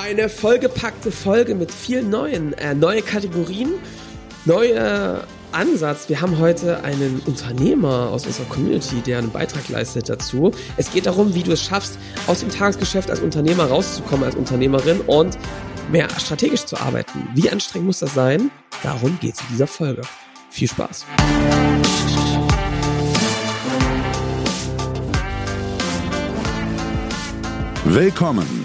Eine vollgepackte Folge mit vielen neuen, äh, neue Kategorien, neuer Ansatz. Wir haben heute einen Unternehmer aus unserer Community, der einen Beitrag leistet dazu. Es geht darum, wie du es schaffst, aus dem Tagesgeschäft als Unternehmer rauszukommen, als Unternehmerin und mehr strategisch zu arbeiten. Wie anstrengend muss das sein? Darum geht es in dieser Folge. Viel Spaß. Willkommen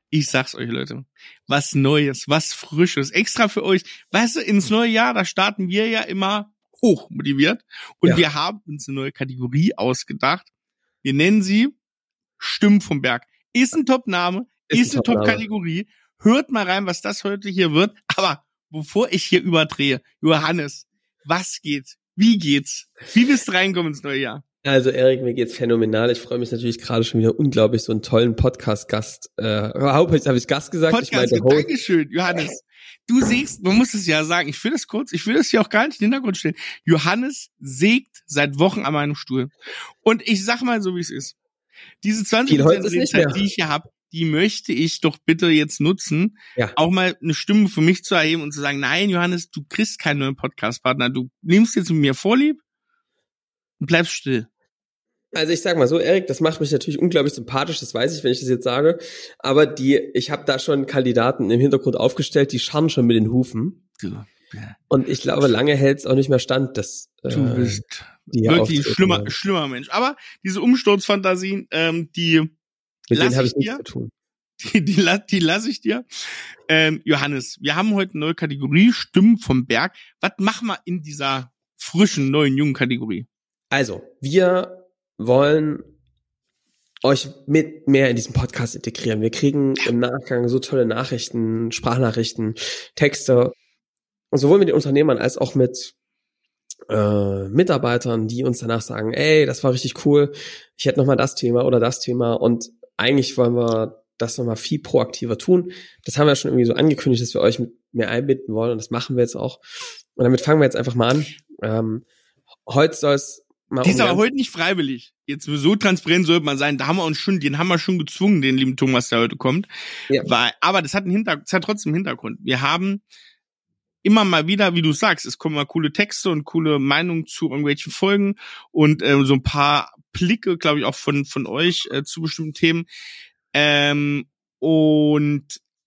ich sag's euch Leute, was Neues, was Frisches, extra für euch. Weißt du, ins neue Jahr, da starten wir ja immer hoch motiviert und ja. wir haben uns eine neue Kategorie ausgedacht. Wir nennen sie Stimmen vom Berg. Ist ein Top-Name, ist, ist eine Top-Kategorie. Hört mal rein, was das heute hier wird. Aber bevor ich hier überdrehe, Johannes, was geht? Wie geht's? Wie bist du reinkommen ins neue Jahr? Also Erik, mir geht's phänomenal. Ich freue mich natürlich gerade schon wieder unglaublich, so einen tollen Podcast-Gast. Äh, Hauptsächlich habe ich Gast gesagt. Podcast, ich meinte. Dankeschön, Johannes. Du siehst, man muss es ja sagen, ich will das kurz, ich will das hier auch gar nicht in den Hintergrund stellen. Johannes sägt seit Wochen an meinem Stuhl. Und ich sag mal so, wie es ist. Diese 20% Zeit, die ich hier habe, die möchte ich doch bitte jetzt nutzen, ja. auch mal eine Stimme für mich zu erheben und zu sagen, nein, Johannes, du kriegst keinen neuen Podcast-Partner, du nimmst jetzt mit mir Vorlieb und bleibst still. Also ich sag mal so, Erik, das macht mich natürlich unglaublich sympathisch, das weiß ich, wenn ich das jetzt sage. Aber die, ich habe da schon Kandidaten im Hintergrund aufgestellt, die scharren schon mit den Hufen. Du, ja. Und ich glaube, lange hält es auch nicht mehr stand, dass äh, du bist wirklich ein schlimmer, schlimmer Mensch. Aber diese Umsturzfantasien, ähm, die mit denen habe ich nichts zu tun. Die, die, die lasse ich dir. Ähm, Johannes, wir haben heute eine neue Kategorie, Stimmen vom Berg. Was machen wir in dieser frischen, neuen, jungen Kategorie? Also, wir wollen euch mit mehr in diesen Podcast integrieren. Wir kriegen im Nachgang so tolle Nachrichten, Sprachnachrichten, Texte, sowohl mit den Unternehmern als auch mit äh, Mitarbeitern, die uns danach sagen, ey, das war richtig cool, ich hätte noch mal das Thema oder das Thema und eigentlich wollen wir das nochmal viel proaktiver tun. Das haben wir schon irgendwie so angekündigt, dass wir euch mit mehr einbinden wollen und das machen wir jetzt auch. Und damit fangen wir jetzt einfach mal an. Ähm, heute soll es Mal die ist aber heute nicht freiwillig. Jetzt so transparent sollte man sein. Da haben wir uns schon, den haben wir schon gezwungen, den lieben Thomas, der heute kommt. Ja. Weil, aber das hat einen Hintergrund, das hat trotzdem einen Hintergrund. Wir haben immer mal wieder, wie du sagst, es kommen mal coole Texte und coole Meinungen zu irgendwelchen Folgen und äh, so ein paar Blicke, glaube ich, auch von von euch äh, zu bestimmten Themen. Ähm, und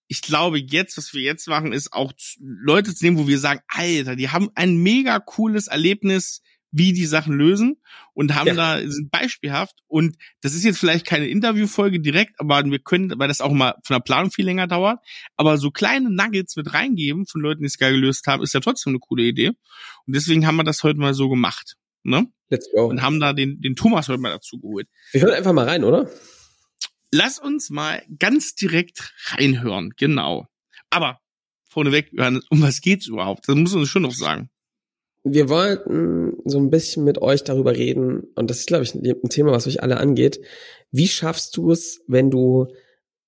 ich glaube, jetzt, was wir jetzt machen, ist auch Leute zu nehmen, wo wir sagen, Alter, die haben ein mega cooles Erlebnis wie die Sachen lösen und haben ja. da sind beispielhaft und das ist jetzt vielleicht keine Interviewfolge direkt, aber wir können, weil das auch mal von der Planung viel länger dauert, aber so kleine Nuggets mit reingeben von Leuten, die es geil gelöst haben, ist ja trotzdem eine coole Idee und deswegen haben wir das heute mal so gemacht, ne? Let's go. Und haben da den den Thomas heute mal dazu geholt. Wir hören einfach mal rein, oder? Lass uns mal ganz direkt reinhören, genau. Aber vorneweg, um was geht's überhaupt? Das muss uns schon noch sagen wir wollten so ein bisschen mit euch darüber reden, und das ist, glaube ich, ein Thema, was euch alle angeht. Wie schaffst du es, wenn du,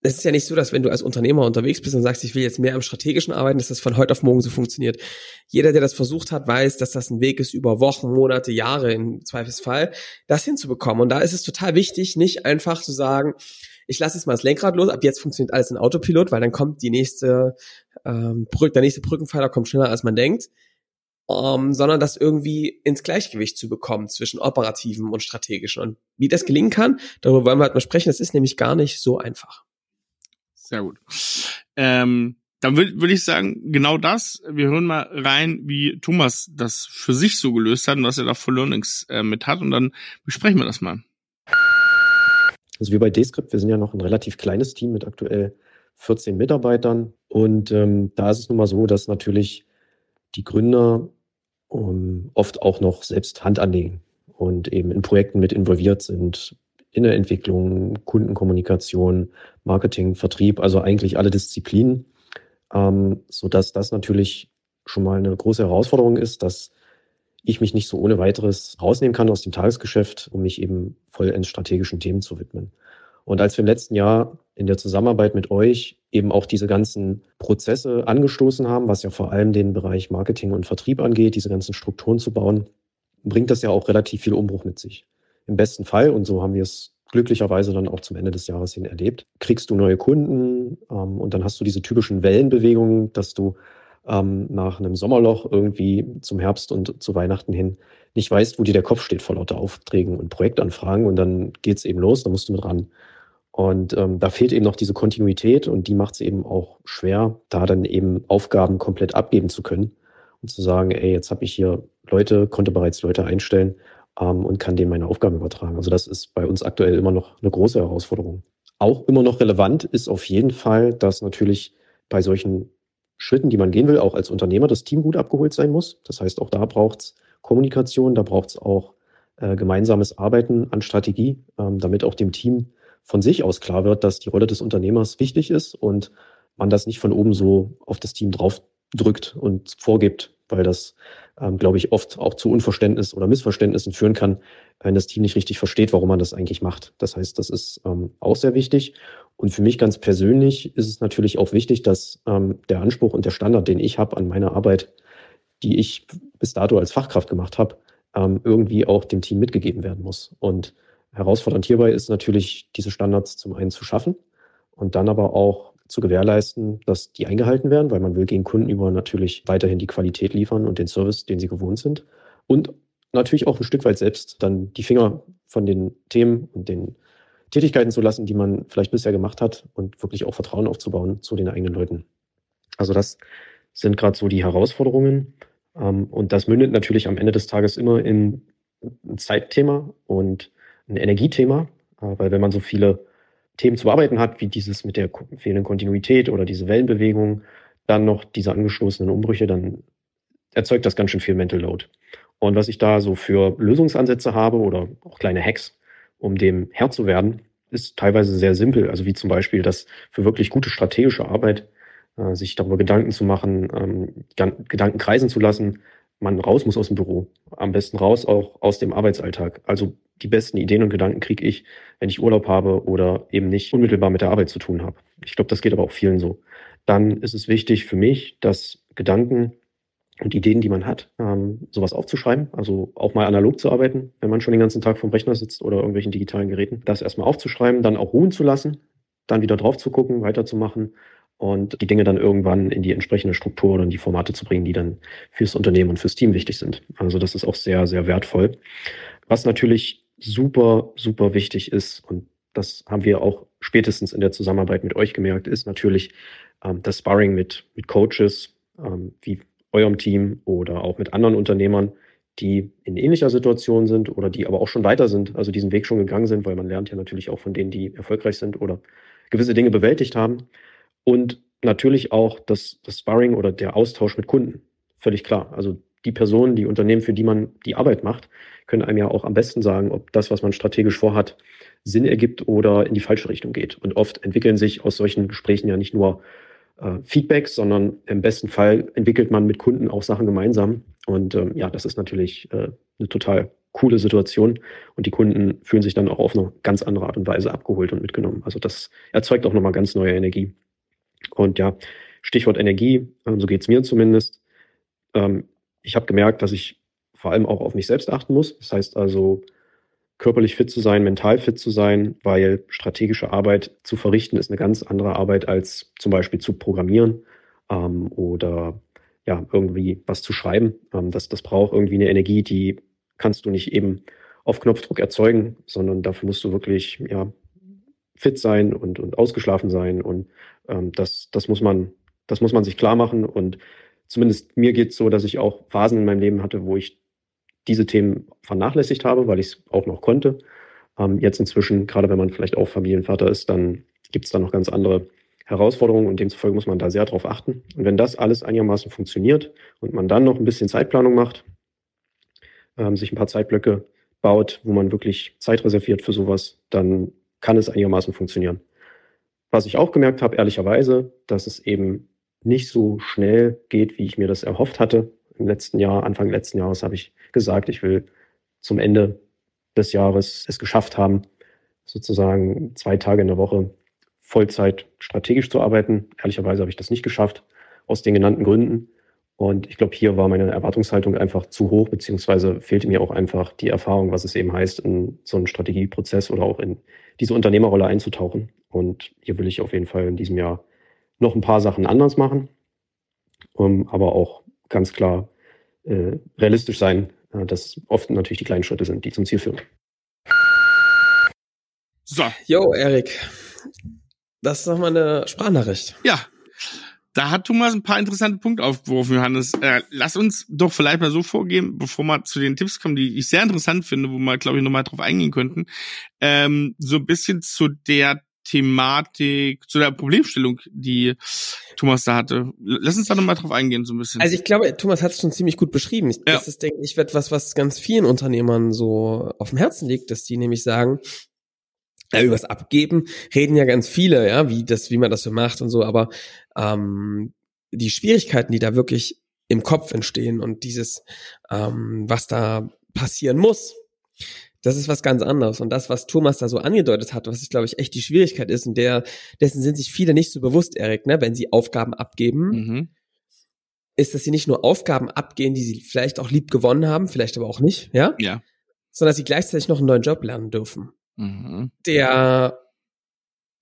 es ist ja nicht so, dass wenn du als Unternehmer unterwegs bist und sagst, ich will jetzt mehr am strategischen arbeiten, dass das von heute auf morgen so funktioniert. Jeder, der das versucht hat, weiß, dass das ein Weg ist über Wochen, Monate, Jahre im Zweifelsfall, das hinzubekommen. Und da ist es total wichtig, nicht einfach zu sagen, ich lasse jetzt mal das Lenkrad los, ab jetzt funktioniert alles in Autopilot, weil dann kommt die nächste, ähm, Brück, der nächste Brückenpfeiler kommt schneller, als man denkt ähm, sondern das irgendwie ins Gleichgewicht zu bekommen zwischen operativen und strategischen. Und wie das gelingen kann, darüber wollen wir halt mal sprechen. Das ist nämlich gar nicht so einfach. Sehr gut. Ähm, dann würde würd ich sagen, genau das. Wir hören mal rein, wie Thomas das für sich so gelöst hat und was er da für Learnings äh, mit hat. Und dann besprechen wir das mal. Also wir bei Descript, wir sind ja noch ein relativ kleines Team mit aktuell 14 Mitarbeitern. Und ähm, da ist es nun mal so, dass natürlich die Gründer um, oft auch noch selbst Hand anlegen und eben in Projekten mit involviert sind, in der Entwicklung, Kundenkommunikation, Marketing, Vertrieb, also eigentlich alle Disziplinen. ähm, sodass das natürlich schon mal eine große Herausforderung ist, dass ich mich nicht so ohne weiteres rausnehmen kann aus dem Tagesgeschäft, um mich eben vollends strategischen Themen zu widmen. Und als wir im letzten Jahr in der Zusammenarbeit mit euch eben auch diese ganzen Prozesse angestoßen haben, was ja vor allem den Bereich Marketing und Vertrieb angeht, diese ganzen Strukturen zu bauen, bringt das ja auch relativ viel Umbruch mit sich. Im besten Fall, und so haben wir es glücklicherweise dann auch zum Ende des Jahres hin erlebt, kriegst du neue Kunden ähm, und dann hast du diese typischen Wellenbewegungen, dass du ähm, nach einem Sommerloch irgendwie zum Herbst und zu Weihnachten hin nicht weißt, wo dir der Kopf steht vor lauter Aufträgen und Projektanfragen und dann geht's eben los, da musst du mit ran. Und ähm, da fehlt eben noch diese Kontinuität und die macht es eben auch schwer, da dann eben Aufgaben komplett abgeben zu können und zu sagen, ey, jetzt habe ich hier Leute, konnte bereits Leute einstellen ähm, und kann denen meine Aufgaben übertragen. Also das ist bei uns aktuell immer noch eine große Herausforderung. Auch immer noch relevant ist auf jeden Fall, dass natürlich bei solchen Schritten, die man gehen will, auch als Unternehmer das Team gut abgeholt sein muss. Das heißt, auch da braucht es Kommunikation, da braucht es auch äh, gemeinsames Arbeiten an Strategie, ähm, damit auch dem Team von sich aus klar wird, dass die Rolle des Unternehmers wichtig ist und man das nicht von oben so auf das Team drauf drückt und vorgibt, weil das, ähm, glaube ich, oft auch zu Unverständnis oder Missverständnissen führen kann, wenn das Team nicht richtig versteht, warum man das eigentlich macht. Das heißt, das ist ähm, auch sehr wichtig. Und für mich ganz persönlich ist es natürlich auch wichtig, dass ähm, der Anspruch und der Standard, den ich habe an meiner Arbeit, die ich bis dato als Fachkraft gemacht habe, ähm, irgendwie auch dem Team mitgegeben werden muss. Und herausfordernd hierbei ist natürlich, diese Standards zum einen zu schaffen und dann aber auch zu gewährleisten, dass die eingehalten werden, weil man will gegen Kunden über natürlich weiterhin die Qualität liefern und den Service, den sie gewohnt sind. Und natürlich auch ein Stück weit selbst dann die Finger von den Themen und den Tätigkeiten zu lassen, die man vielleicht bisher gemacht hat und wirklich auch Vertrauen aufzubauen zu den eigenen Leuten. Also das sind gerade so die Herausforderungen. Ähm, und das mündet natürlich am Ende des Tages immer in ein Zeitthema und ein Energiethema, äh, weil wenn man so viele Themen zu bearbeiten hat, wie dieses mit der fehlenden Kontinuität oder diese Wellenbewegung, dann noch diese angestoßenen Umbrüche, dann erzeugt das ganz schön viel Mental Load. Und was ich da so für Lösungsansätze habe oder auch kleine Hacks, um dem Herr zu werden, ist teilweise sehr simpel. Also wie zum Beispiel, dass für wirklich gute strategische Arbeit äh, sich darüber Gedanken zu machen, ähm, Gedanken kreisen zu lassen, man raus muss aus dem Büro. Am besten raus auch aus dem Arbeitsalltag. Also die besten Ideen und Gedanken kriege ich, wenn ich Urlaub habe oder eben nicht unmittelbar mit der Arbeit zu tun habe. Ich glaube, das geht aber auch vielen so. Dann ist es wichtig für mich, dass Gedanken und Ideen, die man hat, ähm, sowas aufzuschreiben, also auch mal analog zu arbeiten, wenn man schon den ganzen Tag vom Rechner sitzt oder irgendwelchen digitalen Geräten, das erstmal aufzuschreiben, dann auch ruhen zu lassen, dann wieder drauf zu gucken, weiterzumachen und die Dinge dann irgendwann in die entsprechende Struktur oder in die Formate zu bringen, die dann fürs Unternehmen und fürs Team wichtig sind. Also das ist auch sehr, sehr wertvoll. Was natürlich super, super wichtig ist und das haben wir auch spätestens in der Zusammenarbeit mit euch gemerkt, ist natürlich ähm, das Sparring mit, mit Coaches, ähm, wie eurem Team oder auch mit anderen Unternehmern, die in ähnlicher Situation sind oder die aber auch schon weiter sind, also diesen Weg schon gegangen sind, weil man lernt ja natürlich auch von denen, die erfolgreich sind oder gewisse Dinge bewältigt haben. Und natürlich auch das, das Sparring oder der Austausch mit Kunden. Völlig klar. Also die Personen, die Unternehmen, für die man die Arbeit macht, können einem ja auch am besten sagen, ob das, was man strategisch vorhat, Sinn ergibt oder in die falsche Richtung geht. Und oft entwickeln sich aus solchen Gesprächen ja nicht nur äh, Feedbacks, sondern im besten Fall entwickelt man mit Kunden auch Sachen gemeinsam. Und ähm, ja, das ist natürlich äh, eine total coole Situation. Und die Kunden fühlen sich dann auch auf eine ganz andere Art und Weise abgeholt und mitgenommen. Also das erzeugt auch nochmal ganz neue Energie. Und ja, Stichwort Energie, ähm, so geht's mir zumindest. Ähm, ich habe gemerkt, dass ich vor allem auch auf mich selbst achten muss. Das heißt also, körperlich fit zu sein, mental fit zu sein, weil strategische Arbeit zu verrichten ist eine ganz andere Arbeit als zum Beispiel zu programmieren ähm, oder ja, irgendwie was zu schreiben. Ähm, das, das braucht irgendwie eine Energie, die kannst du nicht eben auf Knopfdruck erzeugen, sondern dafür musst du wirklich ja, fit sein und, und ausgeschlafen sein. Und ähm, das, das, muss man, das muss man sich klar machen. Und zumindest mir geht es so, dass ich auch Phasen in meinem Leben hatte, wo ich diese Themen vernachlässigt habe, weil ich es auch noch konnte. Ähm, jetzt inzwischen, gerade wenn man vielleicht auch Familienvater ist, dann gibt es da noch ganz andere Herausforderungen und demzufolge muss man da sehr drauf achten. Und wenn das alles einigermaßen funktioniert und man dann noch ein bisschen Zeitplanung macht, ähm, sich ein paar Zeitblöcke baut, wo man wirklich Zeit reserviert für sowas, dann kann es einigermaßen funktionieren. Was ich auch gemerkt habe, ehrlicherweise, dass es eben nicht so schnell geht, wie ich mir das erhofft hatte. Im letzten Jahr, Anfang letzten Jahres habe ich gesagt, ich will zum Ende des Jahres es geschafft haben, sozusagen zwei Tage in der Woche Vollzeit strategisch zu arbeiten. Ehrlicherweise habe ich das nicht geschafft, aus den genannten Gründen. Und ich glaube, hier war meine Erwartungshaltung einfach zu hoch, beziehungsweise fehlte mir auch einfach die Erfahrung, was es eben heißt, in so einen Strategieprozess oder auch in diese Unternehmerrolle einzutauchen. Und hier will ich auf jeden Fall in diesem Jahr noch ein paar Sachen anders machen, um, ähm, aber auch ganz klar äh, realistisch sein, äh, dass oft natürlich die kleinen Schritte sind, die zum Ziel führen. So. Jo, Erik. Das ist nochmal eine Sprachnachricht. Ja, da hat Thomas ein paar interessante Punkte aufgeworfen, Johannes. Äh, lass uns doch vielleicht mal so vorgehen, bevor wir zu den Tipps kommen, die ich sehr interessant finde, wo wir, glaube ich, nochmal drauf eingehen könnten. Ähm, so ein bisschen zu der Thematik, zu der Problemstellung, die Thomas da hatte. Lass uns da nochmal drauf eingehen, so ein bisschen. Also ich glaube, Thomas hat es schon ziemlich gut beschrieben. Ich, ja. Das ist, denke ich, etwas, was ganz vielen Unternehmern so auf dem Herzen liegt, dass die nämlich sagen, ja, übers Abgeben reden ja ganz viele, ja, wie das, wie man das so macht und so, aber ähm, die Schwierigkeiten, die da wirklich im Kopf entstehen und dieses, ähm, was da passieren muss, das ist was ganz anderes. Und das, was Thomas da so angedeutet hat, was ich glaube ich echt die Schwierigkeit ist, und der, dessen sind sich viele nicht so bewusst, Erik, ne, wenn sie Aufgaben abgeben, mhm. ist, dass sie nicht nur Aufgaben abgehen, die sie vielleicht auch lieb gewonnen haben, vielleicht aber auch nicht, ja? Ja. Sondern dass sie gleichzeitig noch einen neuen Job lernen dürfen mhm. der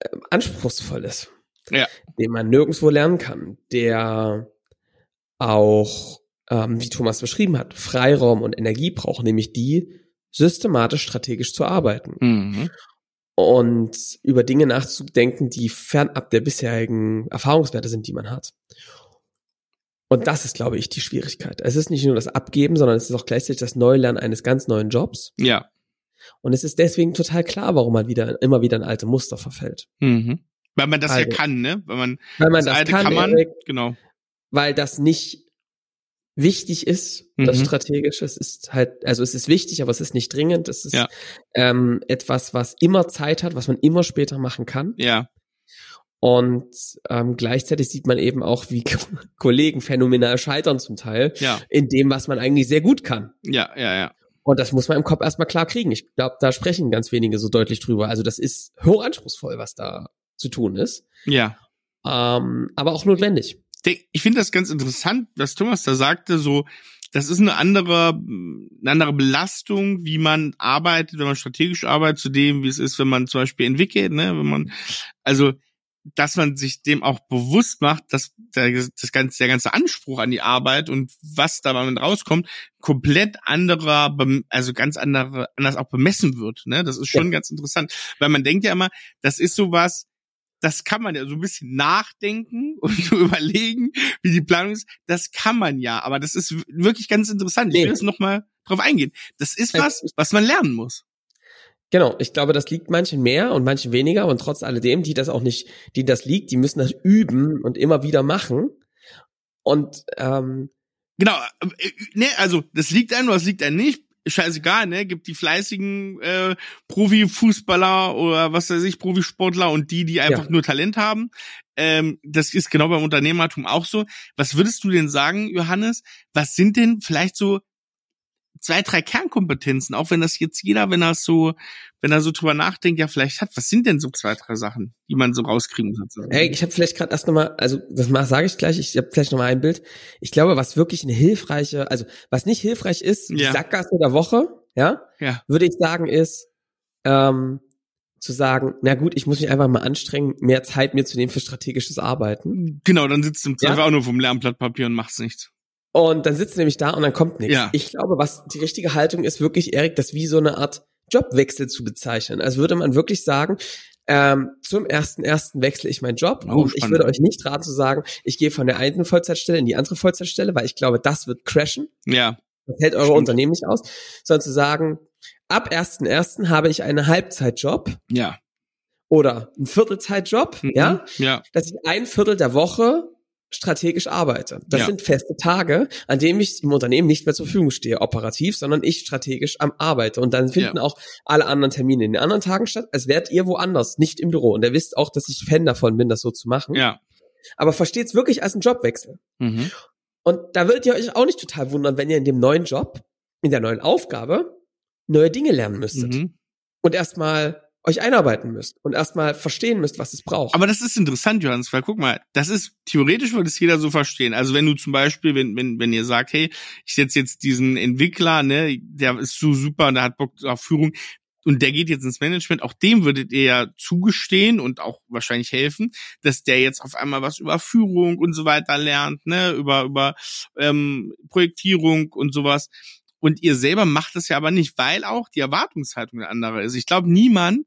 äh, anspruchsvoll ist, ja. den man nirgendwo lernen kann, der auch, ähm, wie Thomas beschrieben hat, Freiraum und Energie braucht, nämlich die, systematisch strategisch zu arbeiten. Mhm. Und über Dinge nachzudenken, die fernab der bisherigen Erfahrungswerte sind, die man hat. Und das ist, glaube ich, die Schwierigkeit. Es ist nicht nur das Abgeben, sondern es ist auch gleichzeitig das Neulernen eines ganz neuen Jobs. Ja. Und es ist deswegen total klar, warum man wieder immer wieder in alte Muster verfällt. Mhm. Weil man das also, ja kann, ne? Weil man, weil man das, das alte kann, kann man, Eric, genau. Weil das nicht wichtig ist, mhm. das Strategische. Es ist halt, also es ist wichtig, aber es ist nicht dringend. Es ist ja. ähm, etwas, was immer Zeit hat, was man immer später machen kann. Ja. Und ähm, gleichzeitig sieht man eben auch, wie Kollegen phänomenal scheitern zum Teil ja. in dem, was man eigentlich sehr gut kann. Ja, ja, ja. Und das muss man im Kopf erstmal klar kriegen. Ich glaube, da sprechen ganz wenige so deutlich drüber. Also das ist hochanspruchsvoll, was da zu tun ist. Ja. Ähm, aber auch notwendig. Ich finde das ganz interessant, was Thomas da sagte, so, das ist eine andere, eine andere Belastung, wie man arbeitet, wenn man strategisch arbeitet, zu dem, wie es ist, wenn man zum Beispiel entwickelt, ne, wenn man, also, dass man sich dem auch bewusst macht, dass der, das ganze, der ganze Anspruch an die Arbeit und was da damit rauskommt, komplett anderer, also ganz andere, anders auch bemessen wird. Ne? Das ist schon ja. ganz interessant, weil man denkt ja immer, das ist sowas, das kann man ja so ein bisschen nachdenken und so überlegen, wie die Planung ist. Das kann man ja, aber das ist wirklich ganz interessant. Ich will jetzt noch mal drauf eingehen. Das ist was, was man lernen muss. Genau, ich glaube, das liegt manchen mehr und manchen weniger und trotz alledem, die das auch nicht, die das liegt, die müssen das üben und immer wieder machen. Und ähm, genau, äh, ne, also das liegt einem, das liegt einem nicht. Scheißegal, ne? Gibt die fleißigen äh, Profifußballer oder was weiß ich, Profisportler und die, die einfach ja. nur Talent haben. Ähm, das ist genau beim Unternehmertum auch so. Was würdest du denn sagen, Johannes? Was sind denn vielleicht so zwei, drei Kernkompetenzen, auch wenn das jetzt jeder, wenn er so, wenn er so drüber nachdenkt, ja vielleicht hat. Was sind denn so zwei, drei Sachen, die man so rauskriegen muss? Hey, ich habe vielleicht gerade erst nochmal, also das sage ich gleich, ich habe vielleicht nochmal ein Bild. Ich glaube, was wirklich eine hilfreiche, also was nicht hilfreich ist, ja. die Sackgasse der Woche, ja, ja, würde ich sagen, ist ähm, zu sagen, na gut, ich muss mich einfach mal anstrengen, mehr Zeit mir zu nehmen für strategisches Arbeiten. Genau, dann sitzt du im Zweifel ja? auch nur vom Lernblatt Papier und machst nichts. Und dann sitzt du nämlich da und dann kommt nichts. Ja. Ich glaube, was die richtige Haltung ist, wirklich, Erik, das wie so eine Art Jobwechsel zu bezeichnen. Also würde man wirklich sagen, ähm, zum ersten ersten wechsle ich meinen Job oh, und ich würde euch nicht raten zu sagen, ich gehe von der einen Vollzeitstelle in die andere Vollzeitstelle, weil ich glaube, das wird crashen. Ja. Das hält eure Stimmt. Unternehmen nicht aus, sondern zu sagen, ab ersten ersten habe ich einen Halbzeitjob. Ja. Oder einen Viertelzeitjob, mhm. ja. Ja. Dass ich ein Viertel der Woche strategisch arbeite. Das ja. sind feste Tage, an denen ich im Unternehmen nicht mehr zur Verfügung stehe, operativ, sondern ich strategisch am Arbeite. Und dann finden ja. auch alle anderen Termine in den anderen Tagen statt, als wärt ihr woanders, nicht im Büro. Und ihr wisst auch, dass ich Fan davon bin, das so zu machen. Ja. aber versteht es wirklich als einen Jobwechsel. Mhm. Und da würdet ihr euch auch nicht total wundern, wenn ihr in dem neuen Job, in der neuen Aufgabe, neue Dinge lernen müsstet. Mhm. Und erstmal euch einarbeiten müsst und erstmal verstehen müsst, was es braucht. Aber das ist interessant, Johannes, weil guck mal, das ist theoretisch würde es jeder so verstehen. Also wenn du zum Beispiel, wenn wenn wenn ihr sagt, hey, ich setze jetzt diesen Entwickler, ne, der ist so super und der hat Bock auf Führung und der geht jetzt ins Management, auch dem würdet ihr ja zugestehen und auch wahrscheinlich helfen, dass der jetzt auf einmal was über Führung und so weiter lernt, ne, über über ähm, Projektierung und sowas. Und ihr selber macht das ja aber nicht, weil auch die Erwartungshaltung eine andere ist. Ich glaube, niemand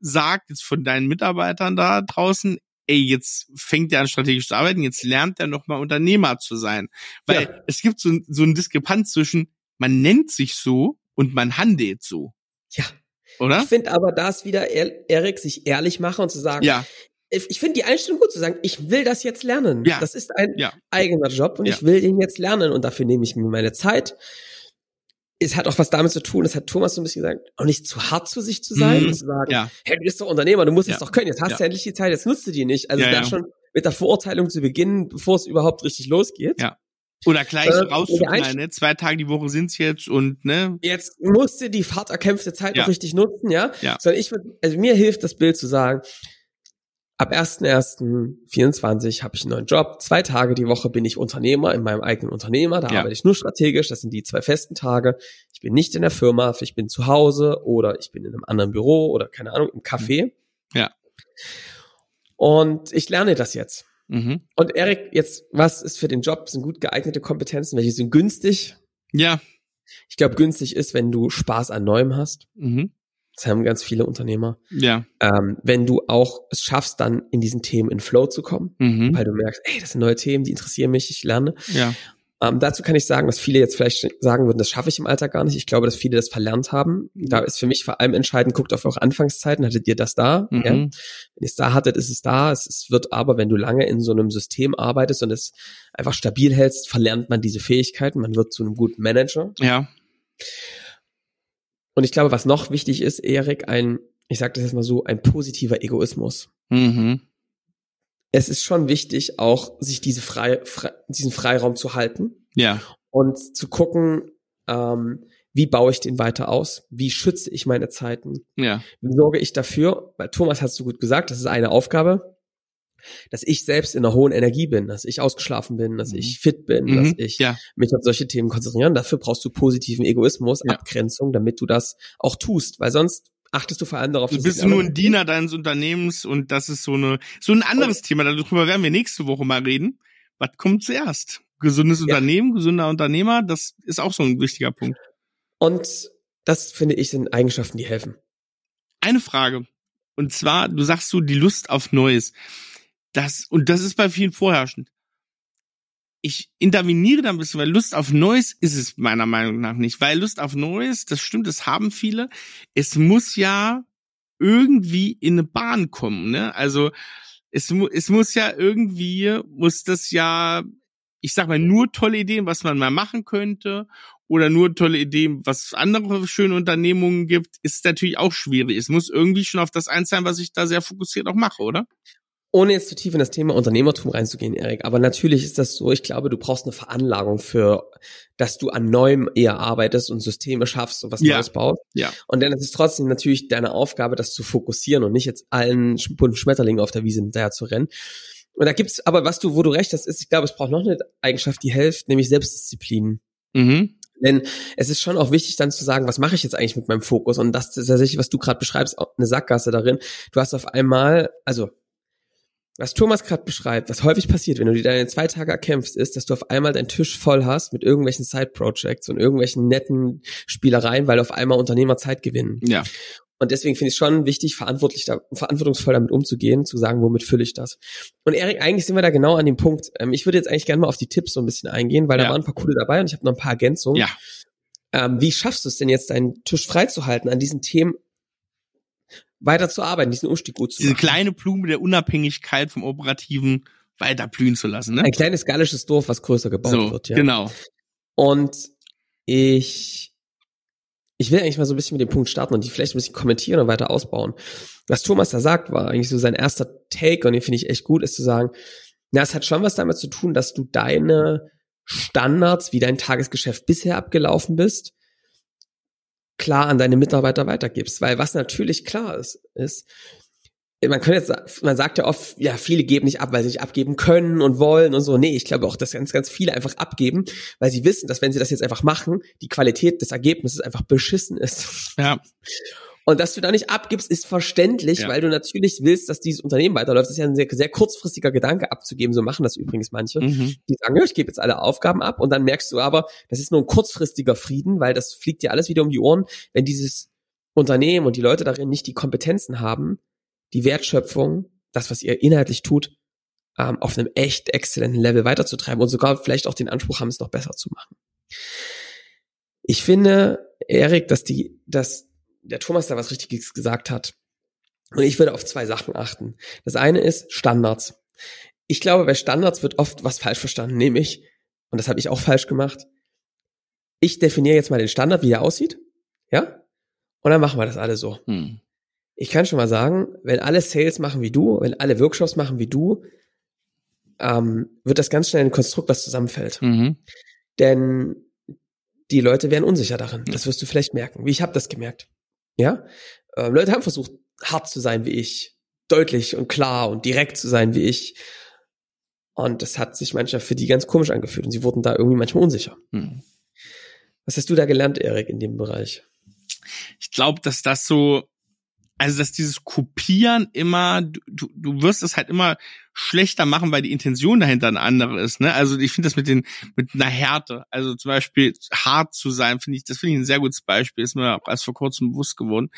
sagt jetzt von deinen Mitarbeitern da draußen, ey, jetzt fängt er an strategisch zu arbeiten, jetzt lernt er nochmal Unternehmer zu sein. Weil ja. es gibt so, so ein Diskrepanz zwischen, man nennt sich so und man handelt so. Ja. Oder? Ich finde aber, da ist wieder Erik sich ehrlich machen und zu sagen, ja. ich finde die Einstellung gut zu sagen, ich will das jetzt lernen. Ja. Das ist ein ja. eigener Job und ja. ich will den jetzt lernen und dafür nehme ich mir meine Zeit es hat auch was damit zu tun, das hat Thomas so ein bisschen gesagt, auch nicht zu hart zu sich zu sein mhm. und zu sagen, ja. hey, du bist doch Unternehmer, du musst es doch können, jetzt hast ja. du endlich die Zeit, jetzt nutzt du die nicht. Also ja, da schon mit der Verurteilung zu beginnen, bevor es überhaupt richtig losgeht. Ja. Oder gleich äh, rauszuknallen, ne? Zwei Tage die Woche sind's jetzt und ne? Jetzt musst du die fart erkämpfte Zeit ja. noch richtig nutzen, ja? ja. Sondern ich würde, also mir hilft das Bild zu sagen, Ab 1.1.24 habe ich einen neuen Job. Zwei Tage die Woche bin ich Unternehmer in meinem eigenen Unternehmer. Da ja. arbeite ich nur strategisch. Das sind die zwei festen Tage. Ich bin nicht in der Firma, ich bin zu Hause oder ich bin in einem anderen Büro oder keine Ahnung, im Café. Ja. Und ich lerne das jetzt. Mhm. Und Erik, jetzt, was ist für den Job? Sind gut geeignete Kompetenzen? Welche sind günstig? Ja. Ich glaube, günstig ist, wenn du Spaß an Neuem hast. Mhm. Das haben ganz viele Unternehmer. Ja. Ähm, wenn du auch es schaffst, dann in diesen Themen in Flow zu kommen, mhm. weil du merkst, ey, das sind neue Themen, die interessieren mich, ich lerne. Ja. Ähm, dazu kann ich sagen, dass viele jetzt vielleicht sagen würden, das schaffe ich im Alltag gar nicht. Ich glaube, dass viele das verlernt haben. Mhm. Da ist für mich vor allem entscheidend, guckt auf eure Anfangszeiten, hattet ihr das da? Mhm. Ja? Wenn ihr es da hattet, ist es da. Es, es wird aber, wenn du lange in so einem System arbeitest und es einfach stabil hältst, verlernt man diese Fähigkeiten. Man wird zu einem guten Manager. Ja. Und ich glaube, was noch wichtig ist, Erik, ein, ich sage das jetzt mal so, ein positiver Egoismus. Mhm. Es ist schon wichtig, auch sich diese frei, frei, diesen Freiraum zu halten. Ja. Und zu gucken, ähm, wie baue ich den weiter aus? Wie schütze ich meine Zeiten? Ja. Wie sorge ich dafür? Weil Thomas hast du gut gesagt, das ist eine Aufgabe dass ich selbst in einer hohen Energie bin, dass ich ausgeschlafen bin, dass mhm. ich fit bin, mhm. dass ich ja. mich auf solche Themen konzentrieren. Dafür brauchst du positiven Egoismus, ja. Abgrenzung, damit du das auch tust, weil sonst achtest du vor allem darauf, du bist nur ein Diener deines Unternehmens und das ist so eine so ein anderes und, Thema. Darüber werden wir nächste Woche mal reden. Was kommt zuerst? Gesundes ja. Unternehmen, gesunder Unternehmer, das ist auch so ein wichtiger Punkt. Und das finde ich sind Eigenschaften, die helfen. Eine Frage. Und zwar, du sagst so die Lust auf Neues. Das, und das ist bei vielen vorherrschend. Ich interveniere da ein bisschen, weil Lust auf Neues ist es meiner Meinung nach nicht. Weil Lust auf Neues, das stimmt, das haben viele. Es muss ja irgendwie in eine Bahn kommen, ne? Also, es, es muss ja irgendwie, muss das ja, ich sag mal, nur tolle Ideen, was man mal machen könnte, oder nur tolle Ideen, was andere schöne Unternehmungen gibt, ist natürlich auch schwierig. Es muss irgendwie schon auf das eins sein, was ich da sehr fokussiert auch mache, oder? Ohne jetzt zu tief in das Thema Unternehmertum reinzugehen, Erik, aber natürlich ist das so, ich glaube, du brauchst eine Veranlagung für, dass du an Neuem eher arbeitest und Systeme schaffst und was ja. Neues baust. Ja. Und dann ist es trotzdem natürlich deine Aufgabe, das zu fokussieren und nicht jetzt allen bunten Schmetterlingen auf der Wiese hinterher zu rennen. Und da gibt's aber, was du, wo du recht hast, ist, ich glaube, es braucht noch eine Eigenschaft, die hilft, nämlich Selbstdisziplin. Mhm. Denn es ist schon auch wichtig, dann zu sagen, was mache ich jetzt eigentlich mit meinem Fokus? Und das ist tatsächlich, was du gerade beschreibst, auch eine Sackgasse darin. Du hast auf einmal, also was Thomas gerade beschreibt, was häufig passiert, wenn du dir deine zwei Tage erkämpfst, ist, dass du auf einmal deinen Tisch voll hast mit irgendwelchen Side-Projects und irgendwelchen netten Spielereien, weil auf einmal Unternehmer Zeit gewinnen. Ja. Und deswegen finde ich es schon wichtig, verantwortlich da, verantwortungsvoll damit umzugehen, zu sagen, womit fülle ich das. Und Erik, eigentlich sind wir da genau an dem Punkt. Ähm, ich würde jetzt eigentlich gerne mal auf die Tipps so ein bisschen eingehen, weil ja. da waren ein paar coole dabei und ich habe noch ein paar Ergänzungen. Ja. Ähm, wie schaffst du es denn jetzt, deinen Tisch freizuhalten an diesen Themen, weiter zu arbeiten, diesen Umstieg gut zu Diese machen. Diese kleine Blume der Unabhängigkeit vom Operativen weiter blühen zu lassen. Ne? Ein kleines gallisches Dorf, was größer gebaut so, wird. Ja. Genau. Und ich ich will eigentlich mal so ein bisschen mit dem Punkt starten und die vielleicht ein bisschen kommentieren und weiter ausbauen. Was Thomas da sagt, war eigentlich so sein erster Take und den finde ich echt gut, ist zu sagen, Na, es hat schon was damit zu tun, dass du deine Standards, wie dein Tagesgeschäft bisher abgelaufen bist, klar an deine Mitarbeiter weitergibst. Weil was natürlich klar ist, ist, man könnte jetzt, man sagt ja oft, ja, viele geben nicht ab, weil sie nicht abgeben können und wollen und so. Nee, ich glaube auch, dass ganz, ganz viele einfach abgeben, weil sie wissen, dass wenn sie das jetzt einfach machen, die Qualität des Ergebnisses einfach beschissen ist. Ja. Und dass du da nicht abgibst, ist verständlich, ja. weil du natürlich willst, dass dieses Unternehmen weiterläuft. Das ist ja ein sehr, sehr kurzfristiger Gedanke abzugeben. So machen das übrigens manche. Mhm. Die sagen, ja, ich gebe jetzt alle Aufgaben ab und dann merkst du aber, das ist nur ein kurzfristiger Frieden, weil das fliegt dir alles wieder um die Ohren, wenn dieses Unternehmen und die Leute darin nicht die Kompetenzen haben, die Wertschöpfung, das, was ihr inhaltlich tut, ähm, auf einem echt exzellenten Level weiterzutreiben und sogar vielleicht auch den Anspruch haben, es noch besser zu machen. Ich finde, Erik, dass die, dass der Thomas da was Richtiges gesagt hat. Und ich würde auf zwei Sachen achten. Das eine ist Standards. Ich glaube, bei Standards wird oft was falsch verstanden, nämlich, und das habe ich auch falsch gemacht, ich definiere jetzt mal den Standard, wie er aussieht, ja? Und dann machen wir das alle so. Hm. Ich kann schon mal sagen, wenn alle Sales machen wie du, wenn alle Workshops machen wie du, ähm, wird das ganz schnell ein Konstrukt, was zusammenfällt. Mhm. Denn die Leute werden unsicher darin. Das wirst du vielleicht merken. Wie ich habe das gemerkt. Ja, ähm, Leute haben versucht, hart zu sein wie ich, deutlich und klar und direkt zu sein wie ich. Und das hat sich manchmal für die ganz komisch angefühlt und sie wurden da irgendwie manchmal unsicher. Hm. Was hast du da gelernt, Erik, in dem Bereich? Ich glaube, dass das so also dass dieses Kopieren immer, du, du wirst es halt immer schlechter machen, weil die Intention dahinter eine andere ist. Ne? Also ich finde das mit den mit einer Härte, also zum Beispiel hart zu sein, finde ich, das finde ich ein sehr gutes Beispiel. Ist mir auch erst vor kurzem bewusst geworden,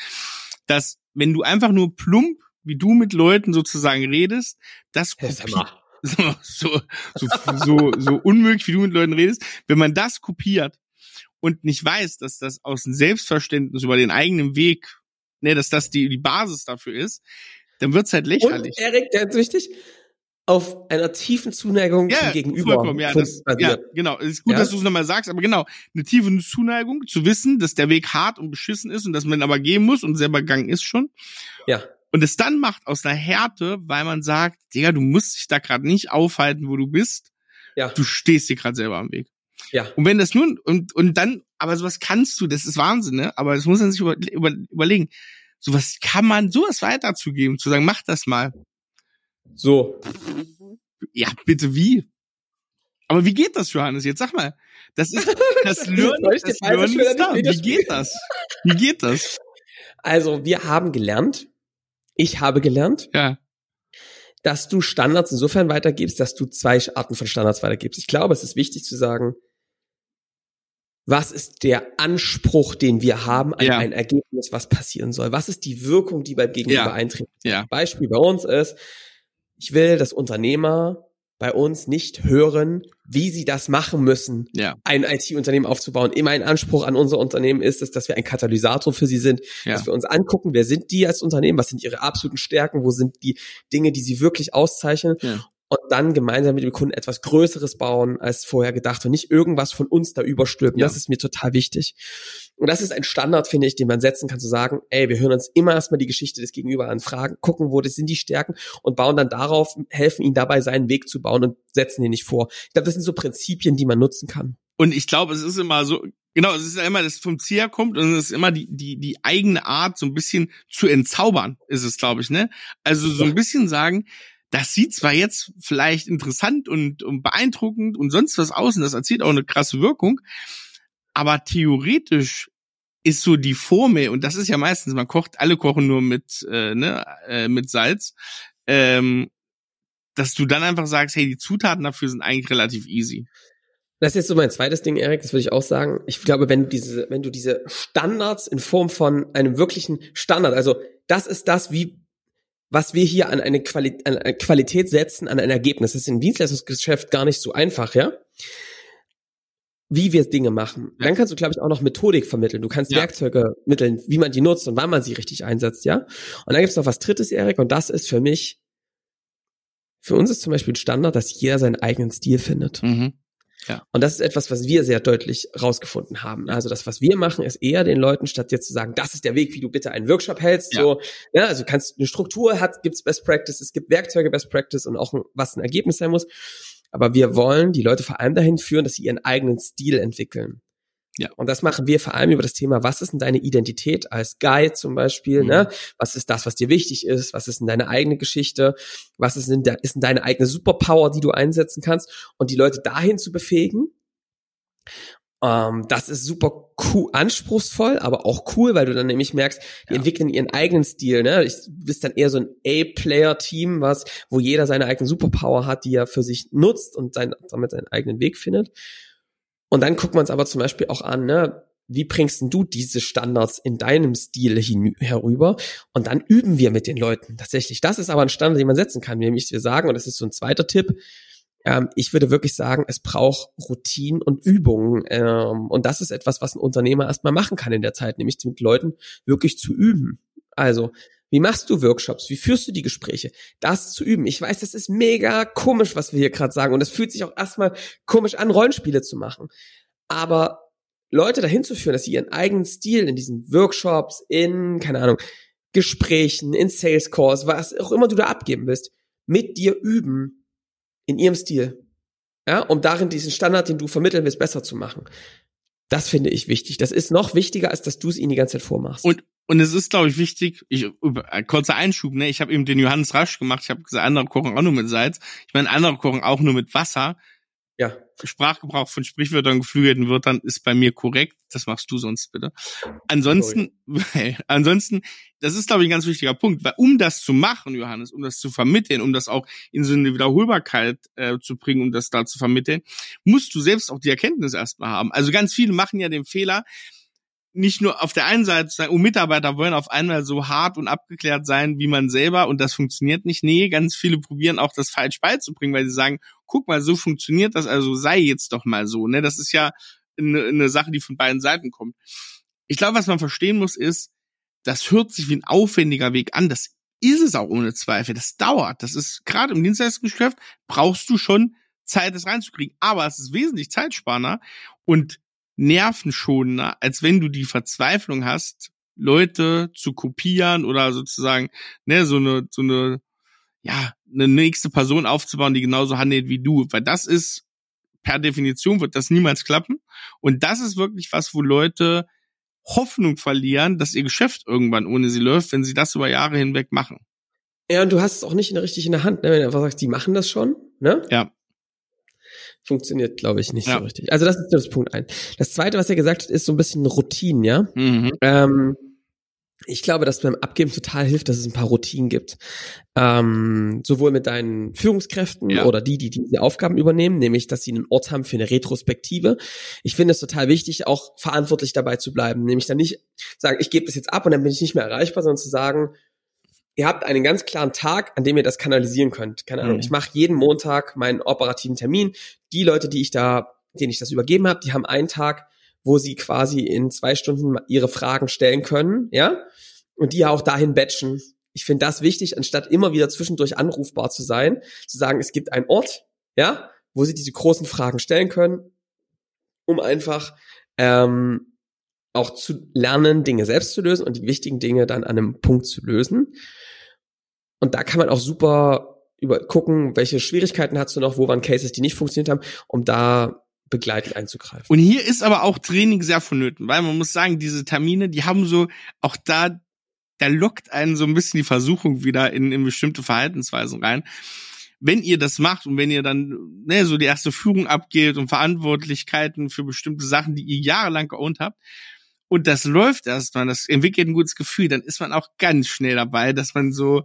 dass wenn du einfach nur plump, wie du mit Leuten sozusagen redest, das kopiert. So, so, so, so, so unmöglich, wie du mit Leuten redest, wenn man das kopiert und nicht weiß, dass das aus dem Selbstverständnis über den eigenen Weg ne, dass das die, die Basis dafür ist, dann wird's halt lächerlich. Und Erik, der ist wichtig, auf einer tiefen Zuneigung ja, zum Gegenüber. Vollkommen, ja, das, ja, genau. Es ist gut, ja? dass du es nochmal sagst, aber genau, eine tiefe Zuneigung, zu wissen, dass der Weg hart und beschissen ist und dass man aber gehen muss und selber gegangen ist schon. Ja. Und es dann macht aus einer Härte, weil man sagt, Digga, du musst dich da gerade nicht aufhalten, wo du bist. Ja. Du stehst dir gerade selber am Weg. Ja. Und wenn das nun, und, und dann, aber sowas kannst du, das ist Wahnsinn, ne? Aber das muss man sich über, über, überlegen. Sowas kann man, sowas weiterzugeben, zu sagen, mach das mal. So. Ja, bitte wie? Aber wie geht das, Johannes? Jetzt sag mal. Das ist das Learning, das Learning ist da. Wie geht das? Wie geht das? Also, wir haben gelernt, ich habe gelernt, ja. dass du Standards insofern weitergibst, dass du zwei Arten von Standards weitergibst. Ich glaube, es ist wichtig zu sagen, was ist der Anspruch, den wir haben an ja. ein Ergebnis, was passieren soll? Was ist die Wirkung, die beim Gegenüber ja. eintritt? Ja. Beispiel bei uns ist, ich will, dass Unternehmer bei uns nicht hören, wie sie das machen müssen, ja. ein IT-Unternehmen aufzubauen. Immer ein Anspruch an unser Unternehmen ist es, dass wir ein Katalysator für sie sind, ja. dass wir uns angucken, wer sind die als Unternehmen, was sind ihre absoluten Stärken, wo sind die Dinge, die sie wirklich auszeichnen. Ja und dann gemeinsam mit dem Kunden etwas Größeres bauen als vorher gedacht und nicht irgendwas von uns da überstülpen. Ja. Das ist mir total wichtig. Und das ist ein Standard, finde ich, den man setzen kann, zu sagen, ey, wir hören uns immer erstmal die Geschichte des Gegenüber an, fragen, gucken, wo das sind die Stärken und bauen dann darauf, helfen ihnen dabei, seinen Weg zu bauen und setzen ihn nicht vor. Ich glaube, das sind so Prinzipien, die man nutzen kann. Und ich glaube, es ist immer so, genau, es ist ja immer, dass vom Ziel kommt und es ist immer die, die, die eigene Art, so ein bisschen zu entzaubern, ist es, glaube ich, ne? Also so ein bisschen sagen, das sieht zwar jetzt vielleicht interessant und, und beeindruckend und sonst was aus und das erzielt auch eine krasse Wirkung, aber theoretisch ist so die Formel, und das ist ja meistens, man kocht, alle kochen nur mit, äh, ne, äh, mit Salz, ähm, dass du dann einfach sagst, hey, die Zutaten dafür sind eigentlich relativ easy. Das ist jetzt so mein zweites Ding, Erik, das würde ich auch sagen. Ich glaube, wenn du diese, wenn du diese Standards in Form von einem wirklichen Standard, also das ist das, wie was wir hier an eine, Quali an eine Qualität setzen, an ein Ergebnis. Das ist im Dienstleistungsgeschäft gar nicht so einfach, ja? Wie wir Dinge machen. Dann kannst du, glaube ich, auch noch Methodik vermitteln. Du kannst ja. Werkzeuge mitteln, wie man die nutzt und wann man sie richtig einsetzt, ja? Und dann gibt's noch was Drittes, Erik, und das ist für mich, für uns ist zum Beispiel Standard, dass jeder seinen eigenen Stil findet. Mhm. Ja. Und das ist etwas, was wir sehr deutlich rausgefunden haben. Also das, was wir machen, ist eher den Leuten, statt jetzt zu sagen, das ist der Weg, wie du bitte einen Workshop hältst, ja. so, ja, also kannst eine Struktur hat, gibt's Best Practice, es gibt Werkzeuge Best Practice und auch ein, was ein Ergebnis sein muss. Aber wir wollen die Leute vor allem dahin führen, dass sie ihren eigenen Stil entwickeln. Ja. Und das machen wir vor allem über das Thema, was ist denn deine Identität als Guide zum Beispiel, mhm. ne? Was ist das, was dir wichtig ist? Was ist denn deine eigene Geschichte? Was ist denn, ist denn deine eigene Superpower, die du einsetzen kannst? Und die Leute dahin zu befähigen. Ähm, das ist super cool, anspruchsvoll, aber auch cool, weil du dann nämlich merkst, die ja. entwickeln ihren eigenen Stil, ne? Ich bist dann eher so ein A-Player-Team, was, wo jeder seine eigene Superpower hat, die er für sich nutzt und sein, damit seinen eigenen Weg findet. Und dann guckt man es aber zum Beispiel auch an, ne? Wie bringst du diese Standards in deinem Stil herüber? Und dann üben wir mit den Leuten tatsächlich. Das ist aber ein Standard, den man setzen kann. Nämlich wir sagen, und das ist so ein zweiter Tipp, ähm, ich würde wirklich sagen, es braucht Routinen und Übungen. Ähm, und das ist etwas, was ein Unternehmer erstmal machen kann in der Zeit, nämlich mit Leuten wirklich zu üben. Also, wie machst du Workshops? Wie führst du die Gespräche? Das zu üben. Ich weiß, das ist mega komisch, was wir hier gerade sagen. Und es fühlt sich auch erstmal komisch an, Rollenspiele zu machen. Aber Leute dahin zu führen, dass sie ihren eigenen Stil in diesen Workshops, in, keine Ahnung, Gesprächen, in Sales Calls, was auch immer du da abgeben willst, mit dir üben, in ihrem Stil. Ja, um darin diesen Standard, den du vermitteln willst, besser zu machen. Das finde ich wichtig. Das ist noch wichtiger, als dass du es ihnen die ganze Zeit vormachst. Und und es ist, glaube ich, wichtig, ich, äh, kurzer Einschub, ne, ich habe eben den Johannes Rasch gemacht, ich habe gesagt, andere kochen auch nur mit Salz. Ich meine, andere kochen auch nur mit Wasser. Ja. Sprachgebrauch von Sprichwörtern, geflügelten Wörtern ist bei mir korrekt. Das machst du sonst bitte. Ansonsten, ansonsten, das ist, glaube ich, ein ganz wichtiger Punkt, weil um das zu machen, Johannes, um das zu vermitteln, um das auch in so eine Wiederholbarkeit äh, zu bringen, um das da zu vermitteln, musst du selbst auch die Erkenntnis erstmal haben. Also ganz viele machen ja den Fehler, nicht nur auf der einen Seite sagen, oh, Mitarbeiter wollen auf einmal so hart und abgeklärt sein wie man selber und das funktioniert nicht. Nee, ganz viele probieren auch das falsch beizubringen, weil sie sagen, guck mal, so funktioniert das, also sei jetzt doch mal so. Ne? Das ist ja eine, eine Sache, die von beiden Seiten kommt. Ich glaube, was man verstehen muss, ist, das hört sich wie ein aufwendiger Weg an. Das ist es auch ohne Zweifel. Das dauert. Das ist gerade im Dienstleistungsgeschäft brauchst du schon Zeit, das reinzukriegen. Aber es ist wesentlich zeitsparender und nervenschonender, als wenn du die Verzweiflung hast, Leute zu kopieren oder sozusagen, ne, so eine, so eine, ja, eine nächste Person aufzubauen, die genauso handelt wie du. Weil das ist, per Definition wird das niemals klappen. Und das ist wirklich was, wo Leute Hoffnung verlieren, dass ihr Geschäft irgendwann ohne sie läuft, wenn sie das über Jahre hinweg machen. Ja, und du hast es auch nicht in richtig in der Hand, ne? wenn du einfach sagst, die machen das schon, ne? Ja funktioniert, glaube ich, nicht ja. so richtig. Also das ist das Punkt ein. Das zweite, was er gesagt hat, ist so ein bisschen Routinen, ja. Mhm. Ähm, ich glaube, dass beim Abgeben total hilft, dass es ein paar Routinen gibt. Ähm, sowohl mit deinen Führungskräften ja. oder die, die diese Aufgaben übernehmen, nämlich, dass sie einen Ort haben für eine Retrospektive. Ich finde es total wichtig, auch verantwortlich dabei zu bleiben. Nämlich dann nicht sagen, ich gebe das jetzt ab und dann bin ich nicht mehr erreichbar, sondern zu sagen, ihr habt einen ganz klaren Tag, an dem ihr das kanalisieren könnt. Keine Ahnung, mhm. ich mache jeden Montag meinen operativen Termin. Die Leute, die ich da, denen ich das übergeben habe, die haben einen Tag, wo sie quasi in zwei Stunden ihre Fragen stellen können, ja, und die ja auch dahin batchen. Ich finde das wichtig, anstatt immer wieder zwischendurch anrufbar zu sein, zu sagen, es gibt einen Ort, ja, wo sie diese großen Fragen stellen können, um einfach ähm, auch zu lernen, Dinge selbst zu lösen und die wichtigen Dinge dann an einem Punkt zu lösen. Und da kann man auch super über gucken, welche Schwierigkeiten hast du noch, wo waren Cases, die nicht funktioniert haben, um da begleitend einzugreifen. Und hier ist aber auch Training sehr vonnöten, weil man muss sagen, diese Termine, die haben so auch da, da lockt einen so ein bisschen die Versuchung wieder in, in bestimmte Verhaltensweisen rein. Wenn ihr das macht und wenn ihr dann ne, so die erste Führung abgeht und Verantwortlichkeiten für bestimmte Sachen, die ihr jahrelang geohnt habt, und das läuft erstmal, das entwickelt ein gutes Gefühl, dann ist man auch ganz schnell dabei, dass man so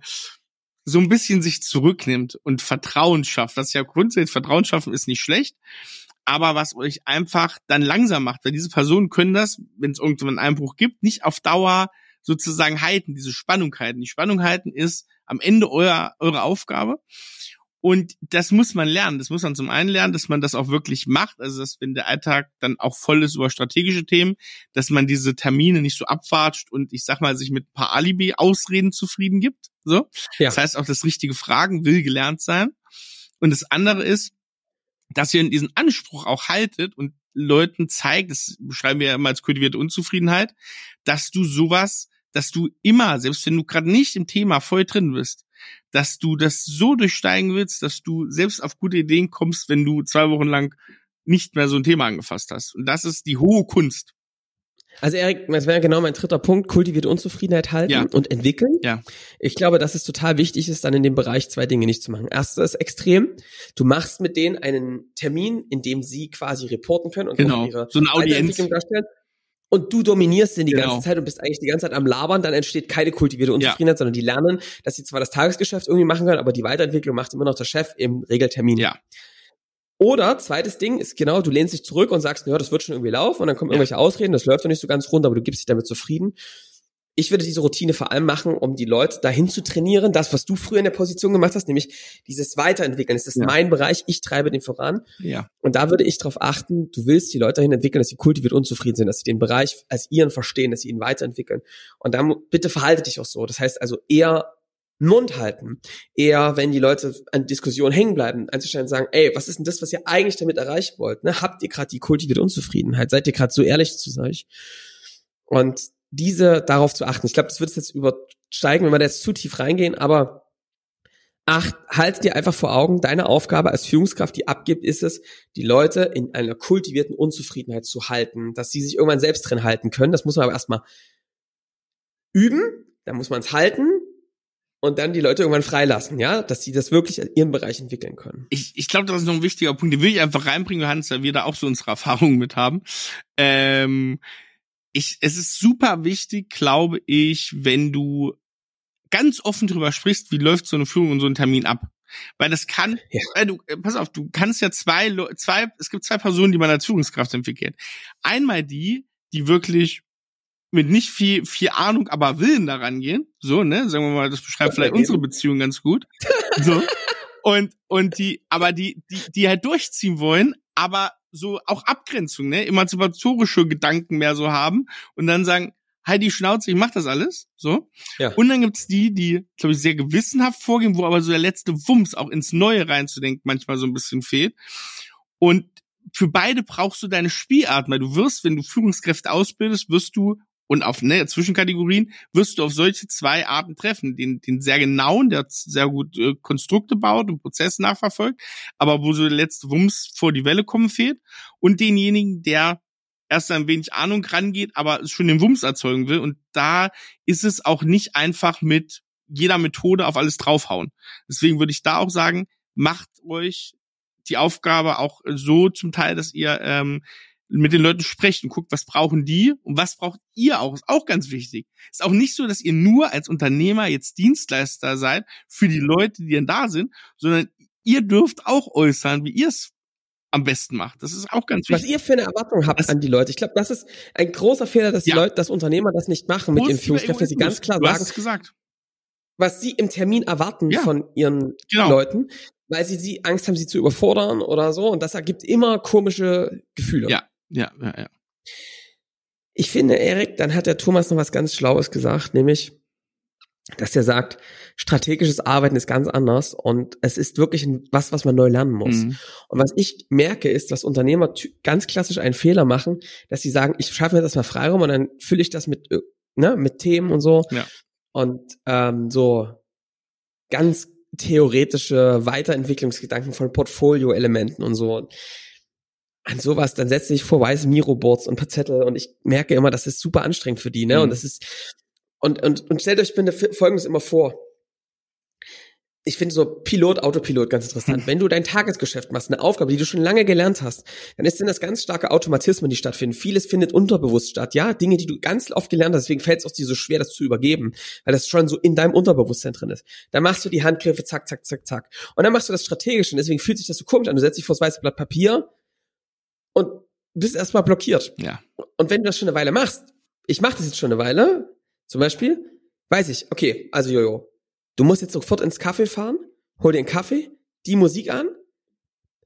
so ein bisschen sich zurücknimmt und Vertrauen schafft. Was ja grundsätzlich Vertrauen schaffen ist nicht schlecht, aber was euch einfach dann langsam macht, weil diese Personen können das, wenn es irgendwann einen Einbruch gibt, nicht auf Dauer sozusagen halten, diese Spannung halten. Die Spannung halten ist am Ende euer, eure Aufgabe. Und das muss man lernen. Das muss man zum einen lernen, dass man das auch wirklich macht. Also, dass wenn der Alltag dann auch voll ist über strategische Themen, dass man diese Termine nicht so abwatscht und ich sag mal, sich mit ein paar Alibi-Ausreden zufrieden gibt. So. Ja. Das heißt auch, das richtige Fragen will gelernt sein. Und das andere ist, dass ihr diesen Anspruch auch haltet und Leuten zeigt, das beschreiben wir ja immer als kultivierte Unzufriedenheit, dass du sowas, dass du immer, selbst wenn du gerade nicht im Thema voll drin bist, dass du das so durchsteigen willst, dass du selbst auf gute Ideen kommst, wenn du zwei Wochen lang nicht mehr so ein Thema angefasst hast. Und das ist die hohe Kunst. Also Erik, das wäre genau mein dritter Punkt, kultivierte Unzufriedenheit halten Ja. und entwickeln. Ja. Ich glaube, dass es total wichtig ist, dann in dem Bereich zwei Dinge nicht zu machen. Erstes extrem, du machst mit denen einen Termin, in dem sie quasi reporten können und Genau. ihre So eine Audienz. Darstellen. Und du dominierst den die Genau. ganze Zeit und bist eigentlich die ganze Zeit am Labern, dann entsteht keine kultivierte Unzufriedenheit, sondern die lernen, dass sie zwar das Tagesgeschäft irgendwie machen können, aber die Weiterentwicklung macht immer noch der Chef im Regeltermin. Ja. Oder zweites Ding ist genau, du lehnst dich zurück und sagst, ja, das wird schon irgendwie laufen und dann kommen Ja. irgendwelche Ausreden, das läuft doch nicht so ganz rund, aber du gibst dich damit zufrieden. Ich würde diese Routine vor allem machen, um die Leute dahin zu trainieren, das, was du früher in der Position gemacht hast, nämlich dieses Weiterentwickeln. Das ist Ja. mein Bereich, ich treibe den voran. Ja. Und da würde ich darauf achten, du willst die Leute dahin entwickeln, dass sie kultiviert unzufrieden sind, dass sie den Bereich als ihren verstehen, dass sie ihn weiterentwickeln. Und dann bitte verhalte dich auch so. Das heißt also eher Mund halten. Eher, wenn die Leute an Diskussionen hängen bleiben, einzustellen und sagen, ey, was ist denn das, was ihr eigentlich damit erreichen wollt? Ne? Habt ihr gerade die kultivierte Unzufriedenheit? Seid ihr gerade so ehrlich zu euch? Und diese darauf zu achten. Ich glaube, das wird es jetzt übersteigen, wenn wir da jetzt zu tief reingehen, aber acht, halt dir einfach vor Augen, deine Aufgabe als Führungskraft, die abgibt, ist es, die Leute in einer kultivierten Unzufriedenheit zu halten, dass sie sich irgendwann selbst drin halten können. Das muss man aber erstmal üben, dann muss man es halten und dann die Leute irgendwann freilassen, ja, dass sie das wirklich in ihrem Bereich entwickeln können. Ich, ich glaube, das ist noch ein wichtiger Punkt, den will ich einfach reinbringen, Johannes, weil wir da auch so unsere Erfahrungen mit haben. Ähm, ich, es ist super wichtig, glaube ich, wenn du ganz offen drüber sprichst, wie läuft so eine Führung und so ein Termin ab. Weil das kann, Ja. weil du, äh, pass auf, du kannst ja zwei, zwei, es gibt zwei Personen, die man als Führungskraft entwickelt. Einmal die, die wirklich mit nicht viel, viel Ahnung, aber Willen daran gehen. So, ne? Sagen wir mal, das beschreibt vielleicht unsere Beziehung ganz gut. So. Und, und die, aber die, die, die halt durchziehen wollen, aber so auch Abgrenzung, ne? Emanzipatorische Gedanken mehr so haben und dann sagen, halt die Schnauze, ich mach das alles. So. Ja. Und dann gibt's die, die, glaube ich, sehr gewissenhaft vorgehen, wo aber so der letzte Wumms auch ins Neue reinzudenken manchmal so ein bisschen fehlt. Und für beide brauchst du deine Spielart, weil du wirst, wenn du Führungskräfte ausbildest, wirst du und auf ne, Zwischenkategorien wirst du auf solche zwei Arten treffen. Den, den sehr genauen, der sehr gut äh, Konstrukte baut und Prozesse nachverfolgt, aber wo so der letzte Wumms vor die Welle kommen fehlt. Und denjenigen, der erst ein wenig Ahnung rangeht, aber schon den Wumms erzeugen will. Und da ist es auch nicht einfach mit jeder Methode auf alles draufhauen. Deswegen würde ich da auch sagen, macht euch die Aufgabe auch so zum Teil, dass ihr ähm, mit den Leuten sprecht und guckt, was brauchen die und was braucht ihr auch. Ist auch ganz wichtig. Ist auch nicht so, dass ihr nur als Unternehmer jetzt Dienstleister seid für die Leute, die dann da sind, sondern ihr dürft auch äußern, wie ihr es am besten macht. Das ist auch ganz Was wichtig. ihr für eine Erwartung habt Das- an die Leute. Ich glaube, das ist ein großer Fehler, dass die Ja. Leute, dass Unternehmer das nicht machen mit ihren Führungskräften, dass sie ganz klar du sagen, es gesagt. was sie im Termin erwarten Ja. von ihren Genau. Leuten, weil sie, sie Angst haben, sie zu überfordern oder so. Und das ergibt immer komische Gefühle. Ja. Ja, ja, ja. Ich finde, Erik, dann hat der Thomas noch was ganz Schlaues gesagt, nämlich, dass er sagt, strategisches Arbeiten ist ganz anders und es ist wirklich was, was man neu lernen muss. Mhm. Und was ich merke, ist, dass Unternehmer ganz klassisch einen Fehler machen, dass sie sagen, ich schaffe mir das mal Freiraum und dann fülle ich das mit, äh, ne, mit Themen und so. Ja. Und ähm, so ganz theoretische Weiterentwicklungsgedanken von Portfolio-Elementen und so. An sowas, dann setze ich vor weiße Miro-Boards und ein paar Zettel und ich merke immer, das ist super anstrengend für die, ne? Mhm. Und das ist, und, und, und stellt euch bitte Folgendes immer vor. Ich finde so Pilot, Autopilot ganz interessant. Wenn du dein Tagesgeschäft machst, eine Aufgabe, die du schon lange gelernt hast, dann ist denn das ganz starke Automatismen, die stattfinden. Vieles findet unterbewusst statt. Ja, Dinge, die du ganz oft gelernt hast, deswegen fällt es auch dir so schwer, das zu übergeben, weil das schon so in deinem Unterbewusstsein drin ist. Dann machst du die Handgriffe, zack, zack, zack, zack. Und dann machst du das strategisch und deswegen fühlt sich das so komisch an. Du setzt dich vor das weiße Blatt Papier und bist erstmal blockiert. Ja. Und wenn du das schon eine Weile machst, ich mache das jetzt schon eine Weile, zum Beispiel, weiß ich, okay, also Jojo, du musst jetzt sofort ins Kaffee fahren, hol dir einen Kaffee, die Musik an,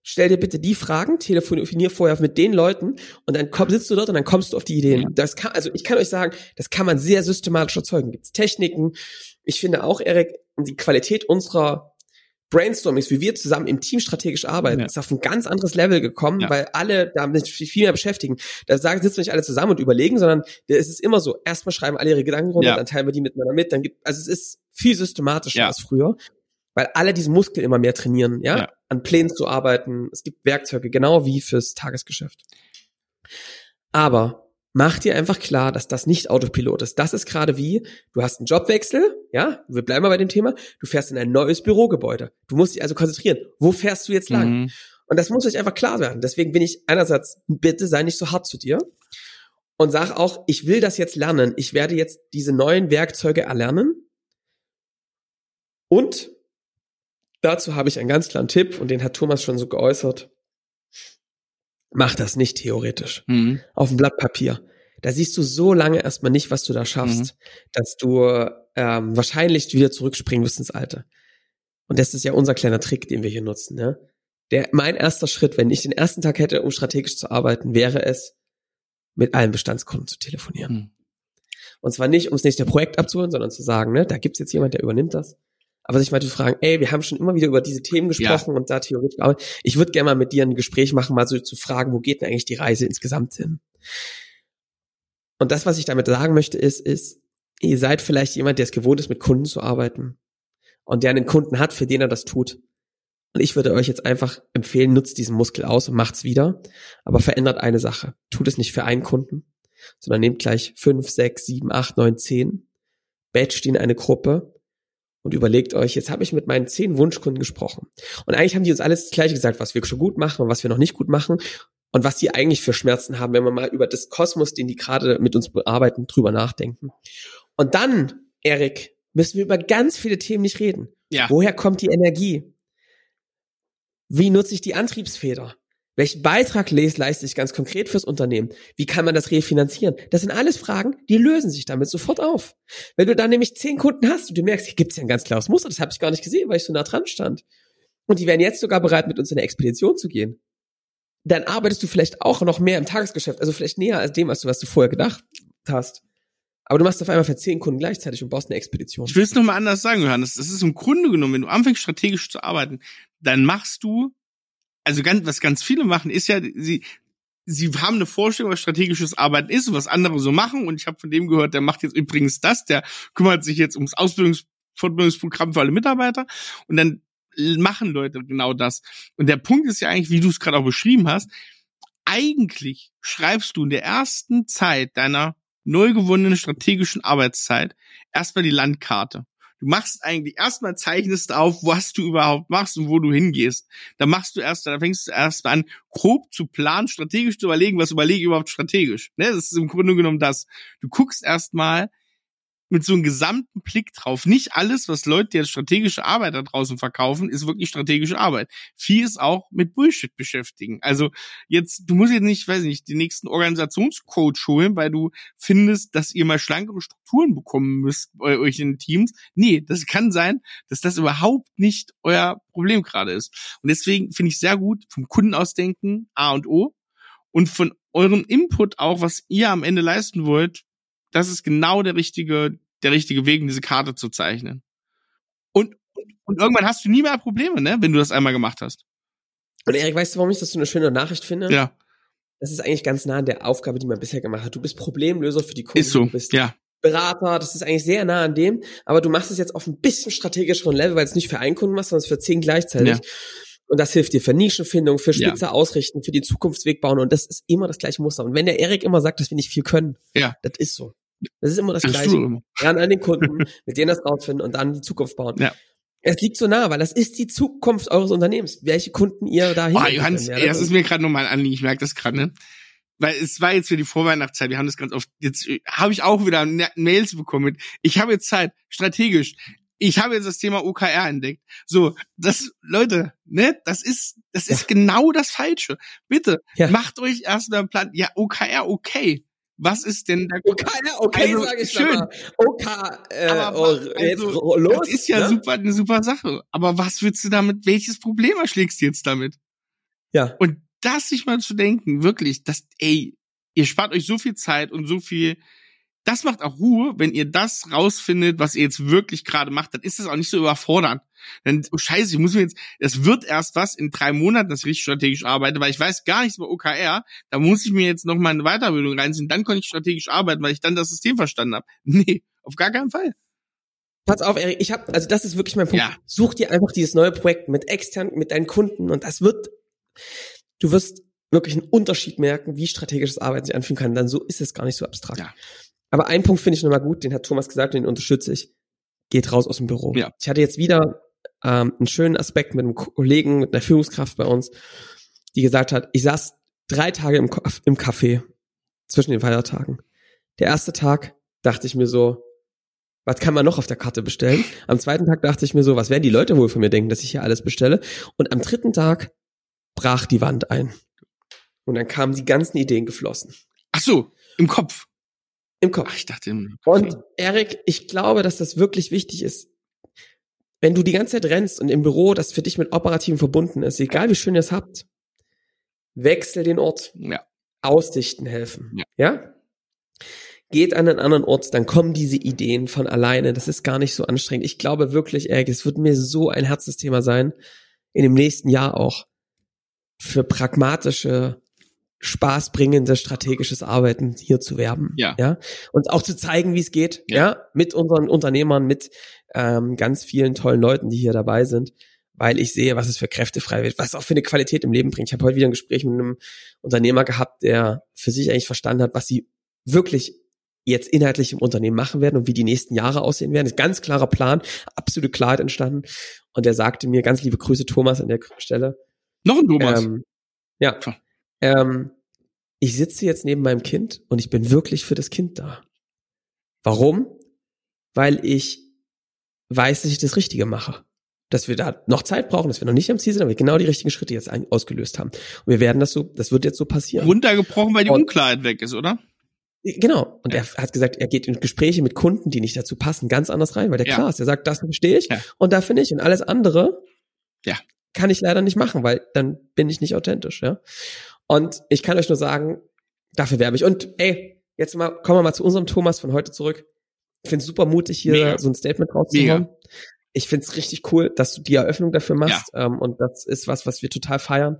stell dir bitte die Fragen, telefonier vorher mit den Leuten und dann komm, sitzt du dort und dann kommst du auf die Ideen. Ja. Das kann, also ich kann euch sagen, das kann man sehr systematisch erzeugen. Gibt's Techniken. Ich finde auch, Erik, die Qualität unserer Brainstormings, wie wir zusammen im Team strategisch arbeiten, ja. ist auf ein ganz anderes Level gekommen, ja. weil alle damit viel mehr beschäftigen. Da sagen, sitzen nicht alle zusammen und überlegen, sondern es ist immer so, erstmal schreiben alle ihre Gedanken runter, ja. dann teilen wir die miteinander mit, dann gibt, also es ist viel systematischer als früher, weil alle diesen Muskel immer mehr trainieren, ja, an Plänen zu arbeiten. Es gibt Werkzeuge, genau wie fürs Tagesgeschäft. Aber mach dir einfach klar, dass das nicht Autopilot ist. Das ist gerade wie, du hast einen Jobwechsel, ja, wir bleiben mal bei dem Thema, du fährst in ein neues Bürogebäude. Du musst dich also konzentrieren. Wo fährst du jetzt lang? Mhm. Und das muss euch einfach klar werden. Deswegen bin ich einerseits, bitte sei nicht so hart zu dir und sag auch, ich will das jetzt lernen. Ich werde jetzt diese neuen Werkzeuge erlernen. Und dazu habe ich einen ganz klaren Tipp und den hat Thomas schon so geäußert mach das nicht theoretisch. Mhm. Auf dem Blatt Papier. Da siehst du so lange erstmal nicht, was du da schaffst, mhm. dass du ähm, wahrscheinlich wieder zurückspringen wirst ins Alte. Und das ist ja unser kleiner Trick, den wir hier nutzen. Ne? Der, mein erster Schritt, wenn ich den ersten Tag hätte, um strategisch zu arbeiten, wäre es, mit allen Bestandskunden zu telefonieren. Mhm. Und zwar nicht, um das nächste Projekt abzuholen, sondern zu sagen, ne, da gibt's jetzt jemand, der übernimmt das aber sich mal zu fragen, ey, wir haben schon immer wieder über diese Themen gesprochen ja. und da theoretisch, aber ich würde gerne mal mit dir ein Gespräch machen, mal so zu fragen, wo geht denn eigentlich die Reise insgesamt hin? Und das, was ich damit sagen möchte, ist, ist, ihr seid vielleicht jemand, der es gewohnt ist, mit Kunden zu arbeiten und der einen Kunden hat, für den er das tut. Und ich würde euch jetzt einfach empfehlen, nutzt diesen Muskel aus und macht's wieder, aber verändert eine Sache. Tut es nicht für einen Kunden, sondern nehmt gleich fünf, sechs, sieben, acht, neun, zehn, batcht in eine Gruppe und überlegt euch, jetzt habe ich mit meinen zehn Wunschkunden gesprochen. Und eigentlich haben die uns alles das gleiche gesagt, was wir schon gut machen und was wir noch nicht gut machen und was die eigentlich für Schmerzen haben, wenn wir mal über das Kosmos, den die gerade mit uns bearbeiten, drüber nachdenken. Und dann, Erik, müssen wir über ganz viele Themen nicht reden. Ja. Woher kommt die Energie? Wie nutze ich die Antriebsfeder? Welchen Beitrag leiste ich ganz konkret fürs Unternehmen? Wie kann man das refinanzieren? Das sind alles Fragen, die lösen sich damit sofort auf. Wenn du dann nämlich zehn Kunden hast und du merkst, hier gibt's ja ein ganz klares Muster, das habe ich gar nicht gesehen, weil ich so nah dran stand. Und die wären jetzt sogar bereit, mit uns in eine Expedition zu gehen. Dann arbeitest du vielleicht auch noch mehr im Tagesgeschäft, also vielleicht näher als dem, was du, was du vorher gedacht hast. Aber du machst auf einmal für zehn Kunden gleichzeitig und baust eine Expedition. Ich will es nochmal anders sagen, Johannes. Das ist im Grunde genommen, wenn du anfängst strategisch zu arbeiten, dann machst du also ganz, was ganz viele machen, ist ja, sie, sie haben eine Vorstellung, was strategisches Arbeiten ist und was andere so machen. Und ich habe von dem gehört, der macht jetzt übrigens das, der kümmert sich jetzt ums Ausbildungs Fortbildungsprogramm für alle Mitarbeiter. Und dann machen Leute genau das. Und der Punkt ist ja eigentlich, wie du es gerade auch beschrieben hast, eigentlich schreibst du in der ersten Zeit deiner neu gewonnenen strategischen Arbeitszeit erstmal die Landkarte. Du machst eigentlich erstmal zeichnest auf, was du überhaupt machst und wo du hingehst. Da machst du erst, da fängst du erst an, grob zu planen, strategisch zu überlegen, was überlege ich überhaupt strategisch. Ne? Das ist im Grunde genommen das. Du guckst erstmal, mit so einem gesamten Blick drauf. Nicht alles, was Leute jetzt strategische Arbeit da draußen verkaufen, ist wirklich strategische Arbeit. Viel ist auch mit Bullshit beschäftigen. Also jetzt, du musst jetzt nicht, weiß nicht, den nächsten Organisationscoach holen, weil du findest, dass ihr mal schlankere Strukturen bekommen müsst bei euch in den Teams. Nee, das kann sein, dass das überhaupt nicht euer Problem gerade ist. Und deswegen finde ich sehr gut vom Kunden ausdenken, A und O. Und von eurem Input auch, was ihr am Ende leisten wollt, das ist genau der richtige, der richtige Weg, diese Karte zu zeichnen. Und, und irgendwann hast du nie mehr Probleme, ne, wenn du das einmal gemacht hast. Und Erik, weißt du, warum ich das so eine schöne Nachricht finde? Ja. Das ist eigentlich ganz nah an der Aufgabe, die man bisher gemacht hat. Du bist Problemlöser für die Kunden. Ist so, du bist ja. Berater, das ist eigentlich sehr nah an dem, aber du machst es jetzt auf ein bisschen strategischeren Level, weil es nicht für einen Kunden machst, sondern für zehn gleichzeitig. Ja. Und das hilft dir für Nischenfindung, für spitze ja. Ausrichten, für die Zukunftsweg bauen. Und das ist immer das gleiche Muster. Und wenn der Erik immer sagt, dass wir nicht viel können, ja. das ist so. Das ist immer das, das Gleiche. Lernen an den Kunden, mit denen das rausfinden und dann die Zukunft bauen. Ja. Es liegt so nah, weil das ist die Zukunft eures Unternehmens. Welche Kunden ihr da hin. Oh, Johannes, ja, das ist mir gerade nochmal ein Anliegen, ich merke das gerade, ne? Weil es war jetzt für die Vorweihnachtszeit, wir haben das ganz oft, jetzt äh, habe ich auch wieder Mails bekommen. Ich habe jetzt Zeit, strategisch. Ich habe jetzt das Thema OKR entdeckt. So, das, Leute, ne, das ist, das ist ja. genau das Falsche. Bitte, ja. macht euch erstmal einen Plan. Ja, OKR, okay was ist denn da? Okay, okay also, sage ich schön. OK, äh, aber oh, also, los. Das ist ja ne? super, eine super Sache. Aber was willst du damit? Welches Problem erschlägst du jetzt damit? Ja. Und das sich mal zu denken, wirklich, dass, ey, ihr spart euch so viel Zeit und so viel. Das macht auch Ruhe, wenn ihr das rausfindet, was ihr jetzt wirklich gerade macht, dann ist das auch nicht so überfordernd. Dann, oh scheiße, ich muss mir jetzt, es wird erst was in drei Monaten, dass ich richtig strategisch arbeite, weil ich weiß gar nichts über OKR. Da muss ich mir jetzt noch mal eine Weiterbildung reinziehen. Dann kann ich strategisch arbeiten, weil ich dann das System verstanden habe. Nee, auf gar keinen Fall. Pass auf, Erik, ich habe, also das ist wirklich mein Punkt. Ja. Such dir einfach dieses neue Projekt mit extern, mit deinen Kunden und das wird, du wirst wirklich einen Unterschied merken, wie strategisches Arbeiten sich anfühlen kann. Dann so ist es gar nicht so abstrakt. Ja. Aber einen Punkt finde ich nochmal gut, den hat Thomas gesagt, den unterstütze ich. Geht raus aus dem Büro. Ja. Ich hatte jetzt wieder ähm, einen schönen Aspekt mit einem Kollegen, mit einer Führungskraft bei uns, die gesagt hat, ich saß drei Tage im, im Café zwischen den Feiertagen. Der erste Tag dachte ich mir so, was kann man noch auf der Karte bestellen? Am zweiten Tag dachte ich mir so, was werden die Leute wohl von mir denken, dass ich hier alles bestelle? Und am dritten Tag brach die Wand ein. Und dann kamen die ganzen Ideen geflossen. Ach so, im Kopf. Im Kopf. Ach, ich dachte im Kopf. Und Erik, ich glaube, dass das wirklich wichtig ist. Wenn du die ganze Zeit rennst und im Büro das für dich mit Operativen verbunden ist, egal wie schön ihr es habt, wechsel den Ort. Ja. Ausdichten helfen. Ja. ja? Geht an einen anderen Ort, dann kommen diese Ideen von alleine. Das ist gar nicht so anstrengend. Ich glaube wirklich, Erik, es wird mir so ein Herzensthema sein, in dem nächsten Jahr auch, für pragmatische spaßbringendes strategisches Arbeiten hier zu werben. Ja. ja. Und auch zu zeigen, wie es geht. Ja. ja. Mit unseren Unternehmern, mit ähm, ganz vielen tollen Leuten, die hier dabei sind, weil ich sehe, was es für Kräfte frei wird, was auch für eine Qualität im Leben bringt. Ich habe heute wieder ein Gespräch mit einem Unternehmer gehabt, der für sich eigentlich verstanden hat, was sie wirklich jetzt inhaltlich im Unternehmen machen werden und wie die nächsten Jahre aussehen werden. Das ist ein ganz klarer Plan, absolute Klarheit entstanden. Und der sagte mir, ganz liebe Grüße Thomas an der Stelle. Noch ein Thomas. Ähm, ja. Ähm, ich sitze jetzt neben meinem Kind und ich bin wirklich für das Kind da. Warum? Weil ich weiß, dass ich das Richtige mache. Dass wir da noch Zeit brauchen, dass wir noch nicht am Ziel sind, aber wir genau die richtigen Schritte jetzt ausgelöst haben. Und wir werden das so, das wird jetzt so passieren. Runtergebrochen, weil die und, Unklarheit weg ist, oder? Genau. Und ja. er hat gesagt, er geht in Gespräche mit Kunden, die nicht dazu passen, ganz anders rein, weil der ja. klar ist. Er sagt, das verstehe ich ja. und da finde ich. Und alles andere ja. kann ich leider nicht machen, weil dann bin ich nicht authentisch, ja. Und ich kann euch nur sagen, dafür werbe ich. Und ey, jetzt mal, kommen wir mal zu unserem Thomas von heute zurück. Ich finde es super mutig, hier Mega. so ein Statement rauszuhauen. Ich finde es richtig cool, dass du die Eröffnung dafür machst. Ja. Ähm, und das ist was, was wir total feiern.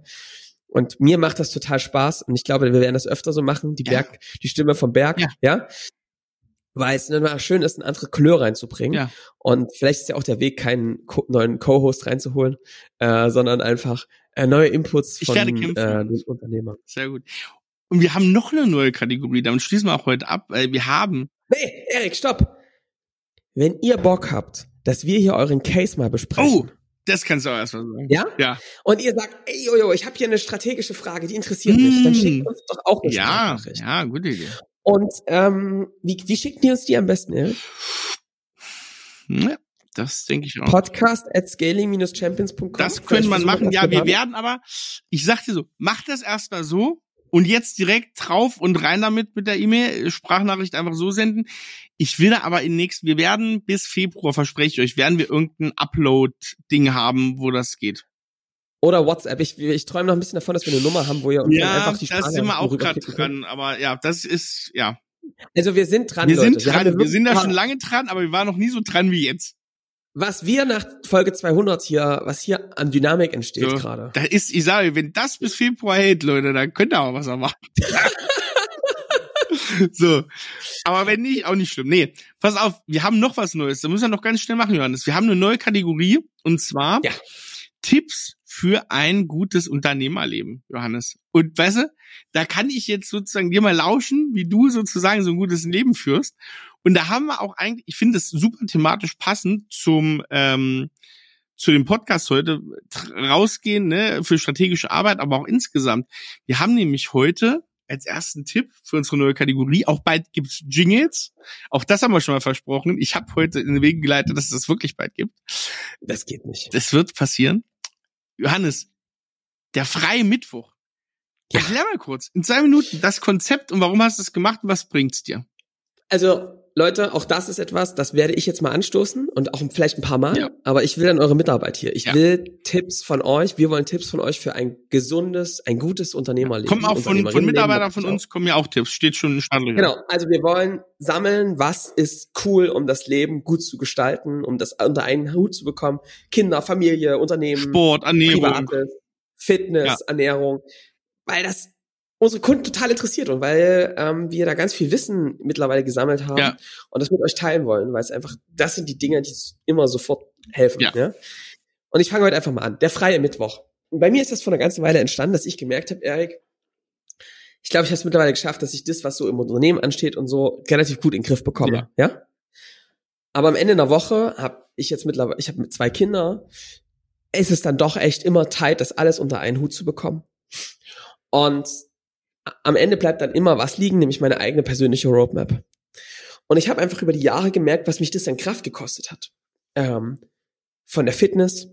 Und mir macht das total Spaß. Und ich glaube, wir werden das öfter so machen. Die Berg, die Stimme vom Berg, ja. ja? Weil es immer schön ist, eine andere Couleur reinzubringen. Ja. Und vielleicht ist ja auch der Weg, keinen neuen Co-Host reinzuholen, äh, sondern einfach äh, neue Inputs von äh, den Unternehmern. Sehr gut. Und wir haben noch eine neue Kategorie, damit schließen wir auch heute ab, weil wir haben. Nee, Erik, stopp! Wenn ihr Bock habt, dass wir hier euren Case mal besprechen. Oh, das kannst du auch erstmal sagen. Ja? Ja. Und ihr sagt, ey, Jojo, ich habe hier eine strategische Frage, die interessiert mich. Dann schickt mm. uns doch auch eine Ja, ja, gute Idee. Und ähm, wie, wie schickt ihr uns die am besten, Erik? Ja, das denke ich auch. Podcast at scaling-champions.com. Das könnte man machen. Ja, wir werden aber, ich sag dir so, mach das erstmal so und jetzt direkt drauf und rein damit mit der E-Mail, Sprachnachricht einfach so senden. Ich will aber in nächsten, wir werden bis Februar, verspreche ich euch, werden wir irgendein Upload-Ding haben, wo das geht. Oder WhatsApp. Ich, ich träume noch ein bisschen davon, dass wir eine Nummer haben, wo ihr ja, einfach die Sprache Ja, das sind wir auch gerade dran. Aber ja, das ist, ja. Also wir sind dran, wir Leute. Sind dran. Wir, wir sind da schon lange dran, aber wir waren noch nie so dran wie jetzt was wir nach Folge 200 hier, was hier an Dynamik entsteht so, gerade. Da ist, ich sage, wenn das bis Februar hält, Leute, dann könnt ihr auch was machen. so. Aber wenn nicht, auch nicht schlimm. Nee, pass auf, wir haben noch was Neues. Da müssen wir noch ganz schnell machen, Johannes. Wir haben eine neue Kategorie und zwar ja. Tipps für ein gutes Unternehmerleben, Johannes. Und weißt du, da kann ich jetzt sozusagen dir mal lauschen, wie du sozusagen so ein gutes Leben führst. Und da haben wir auch eigentlich, ich finde es super thematisch passend zum ähm, zu dem Podcast heute rausgehen, ne, für strategische Arbeit, aber auch insgesamt. Wir haben nämlich heute als ersten Tipp für unsere neue Kategorie, auch bald gibt's Jingles. Auch das haben wir schon mal versprochen. Ich habe heute in den Weg geleitet, dass es das wirklich bald gibt. Das geht nicht. Das wird passieren. Johannes, der freie Mittwoch. Ja. Erklär mal kurz, in zwei Minuten, das Konzept und warum hast du es gemacht und was bringt's dir? Also, Leute, auch das ist etwas, das werde ich jetzt mal anstoßen und auch vielleicht ein paar Mal, ja. aber ich will dann eure Mitarbeit hier. Ich ja. will Tipps von euch, wir wollen Tipps von euch für ein gesundes, ein gutes Unternehmerleben. Kommen auch von, von Mitarbeitern von uns, kommen ja auch Tipps, steht schon in Stadtler. Genau, also wir wollen sammeln, was ist cool, um das Leben gut zu gestalten, um das unter einen Hut zu bekommen. Kinder, Familie, Unternehmen. Sport, Ernährung. Privates, Fitness, ja. Ernährung. Weil das unsere Kunden total interessiert und weil ähm, wir da ganz viel Wissen mittlerweile gesammelt haben ja. und das mit euch teilen wollen, weil es einfach, das sind die Dinge, die immer sofort helfen. Ja. ja? Und ich fange heute einfach mal an. Der freie Mittwoch. Und bei mir ist das vor einer ganzen Weile entstanden, dass ich gemerkt habe, Erik, ich glaube, ich habe es mittlerweile geschafft, dass ich das, was so im Unternehmen ansteht und so, relativ gut in den Griff bekomme. Ja. ja? Aber am Ende einer Woche habe ich jetzt mittlerweile, ich habe mit zwei Kindern, ist es dann doch echt immer tight, das alles unter einen Hut zu bekommen. Und am Ende bleibt dann immer was liegen, nämlich meine eigene persönliche Roadmap. Und ich habe einfach über die Jahre gemerkt, was mich das an Kraft gekostet hat. Ähm, von der Fitness,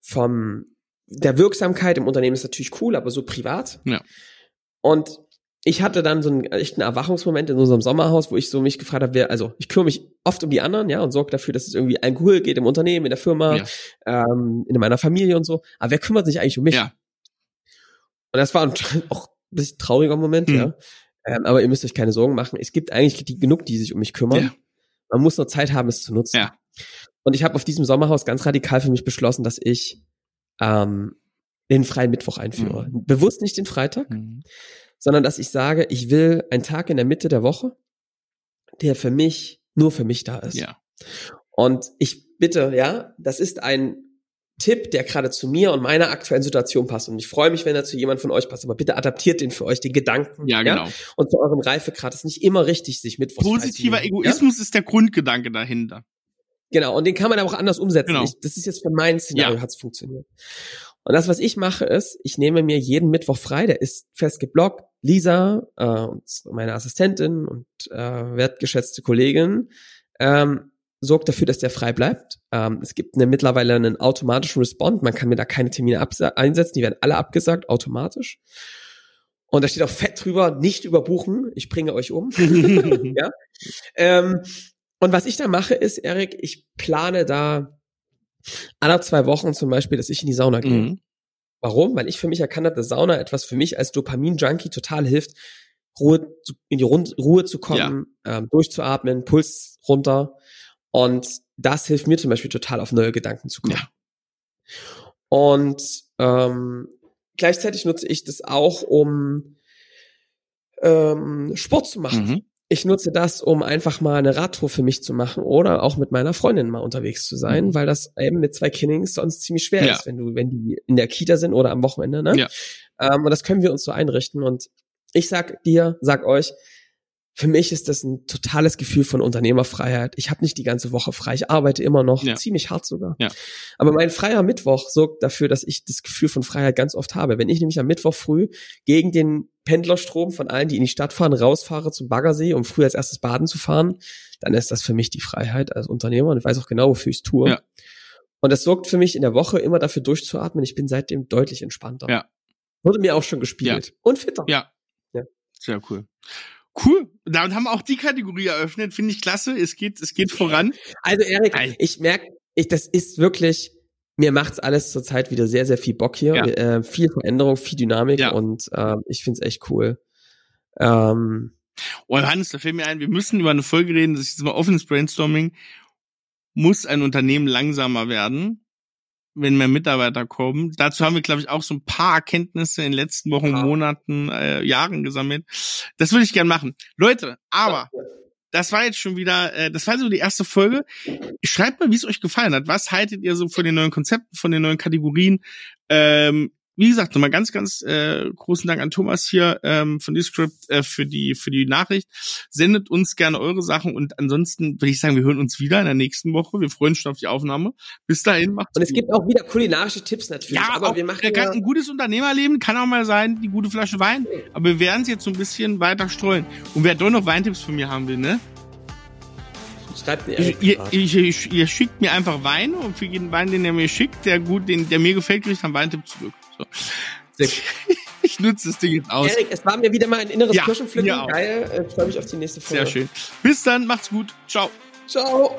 von der Wirksamkeit im Unternehmen ist natürlich cool, aber so privat. Ja. Und ich hatte dann so einen echten Erwachungsmoment in unserem Sommerhaus, wo ich so mich gefragt habe, wer, also ich kümmere mich oft um die anderen, ja, und sorge dafür, dass es irgendwie ein Alkohol geht im Unternehmen, in der Firma, ja. ähm, in meiner Familie und so. Aber wer kümmert sich eigentlich um mich? Ja. Und das war auch bisschen trauriger Moment, mhm. ja. Ähm, aber ihr müsst euch keine Sorgen machen. Es gibt eigentlich die, genug, die sich um mich kümmern. Ja. Man muss nur Zeit haben, es zu nutzen. Ja. Und ich habe auf diesem Sommerhaus ganz radikal für mich beschlossen, dass ich ähm, den freien Mittwoch einführe. Mhm. Bewusst nicht den Freitag, mhm. sondern dass ich sage, ich will einen Tag in der Mitte der Woche, der für mich nur für mich da ist. Ja. Und ich bitte, ja, das ist ein Tipp, der gerade zu mir und meiner aktuellen Situation passt. Und ich freue mich, wenn er zu jemand von euch passt. Aber bitte adaptiert den für euch, den Gedanken. Ja, genau. Ja? Und zu eurem Reifegrad ist nicht immer richtig, sich mit Positiver Egoismus ja? ist der Grundgedanke dahinter. Genau. Und den kann man aber auch anders umsetzen. Genau. Ich, das ist jetzt für mein Szenario, ja. hat es funktioniert. Und das, was ich mache, ist, ich nehme mir jeden Mittwoch frei, der ist fest geblockt. Lisa, äh, meine Assistentin und äh, wertgeschätzte Kollegin, ähm, sorgt dafür, dass der frei bleibt. Ähm, es gibt eine, mittlerweile einen automatischen Respond. Man kann mir da keine Termine einsetzen. Die werden alle abgesagt, automatisch. Und da steht auch fett drüber, nicht überbuchen. Ich bringe euch um. ja. Ähm, und was ich da mache, ist, Erik, ich plane da alle zwei Wochen zum Beispiel, dass ich in die Sauna gehe. Mhm. Warum? Weil ich für mich erkannt habe, dass Sauna etwas für mich als Dopamin-Junkie total hilft, Ruhe, in die Ruhe zu kommen, ja. ähm, durchzuatmen, Puls runter. Und das hilft mir zum Beispiel total auf neue Gedanken zu kommen. Ja. Und ähm, gleichzeitig nutze ich das auch, um ähm, Sport zu machen. Mhm. Ich nutze das, um einfach mal eine Radtour für mich zu machen oder auch mit meiner Freundin mal unterwegs zu sein, mhm. weil das eben mit zwei Kindings sonst ziemlich schwer ja. ist, wenn du, wenn die in der Kita sind oder am Wochenende. Ne? Ja. Ähm, und das können wir uns so einrichten. Und ich sag dir, sag euch, für mich ist das ein totales Gefühl von Unternehmerfreiheit. Ich habe nicht die ganze Woche frei. Ich arbeite immer noch, ja. ziemlich hart sogar. Ja. Aber mein freier Mittwoch sorgt dafür, dass ich das Gefühl von Freiheit ganz oft habe. Wenn ich nämlich am Mittwoch früh gegen den Pendlerstrom von allen, die in die Stadt fahren, rausfahre zum Baggersee, um früh als erstes baden zu fahren, dann ist das für mich die Freiheit als Unternehmer und ich weiß auch genau, wofür ich es tue. Ja. Und das sorgt für mich in der Woche immer dafür durchzuatmen. Ich bin seitdem deutlich entspannter. Ja. Wurde mir auch schon gespielt. Und fitter. Ja. ja. Sehr cool. Cool. Damit haben wir auch die Kategorie eröffnet. Finde ich klasse. Es geht, es geht voran. Also Erik, ich merke, ich, das ist wirklich, mir macht's alles zurzeit wieder sehr, sehr viel Bock hier. Ja. Äh, viel Veränderung, viel Dynamik ja. und äh, ich find's echt cool. Ähm, oh, Johannes, da fällt mir ein, wir müssen über eine Folge reden, das ist jetzt mal offenes Brainstorming. Muss ein Unternehmen langsamer werden? Wenn mehr Mitarbeiter kommen. Dazu haben wir, glaube ich, auch so ein paar Erkenntnisse in den letzten Wochen, ja. Monaten, äh, Jahren gesammelt. Das würde ich gern machen. Leute, aber das war jetzt schon wieder, äh, das war so die erste Folge. Schreibt mal, wie es euch gefallen hat. Was haltet ihr so von den neuen Konzepten, von den neuen Kategorien? Ähm, wie gesagt, nochmal ganz, ganz äh, großen Dank an Thomas hier ähm, von Descript äh, für die für die Nachricht. Sendet uns gerne eure Sachen und ansonsten würde ich sagen, wir hören uns wieder in der nächsten Woche. Wir freuen uns schon auf die Aufnahme. Bis dahin macht's Und es gut. gibt auch wieder kulinarische Tipps natürlich. Ja, aber wir machen ja ein gutes Unternehmerleben kann auch mal sein, die gute Flasche Wein. Aber wir werden es jetzt so ein bisschen weiter streuen. Und wer doch noch Weintipps von mir haben will, ne? Schreibt mir ihr, ihr, ihr, ihr, schickt mir einfach Wein und für jeden Wein, den er mir schickt, der gut, den, der mir gefällt, kriegt dann Weintipp zurück. So. ich nutze das Ding jetzt aus. Erik, es war mir wieder mal ein inneres ja, Kirschenpflücken. Geil. Ich freue mich auf die nächste Folge. Sehr schön. Bis dann, macht's gut. Ciao. Ciao.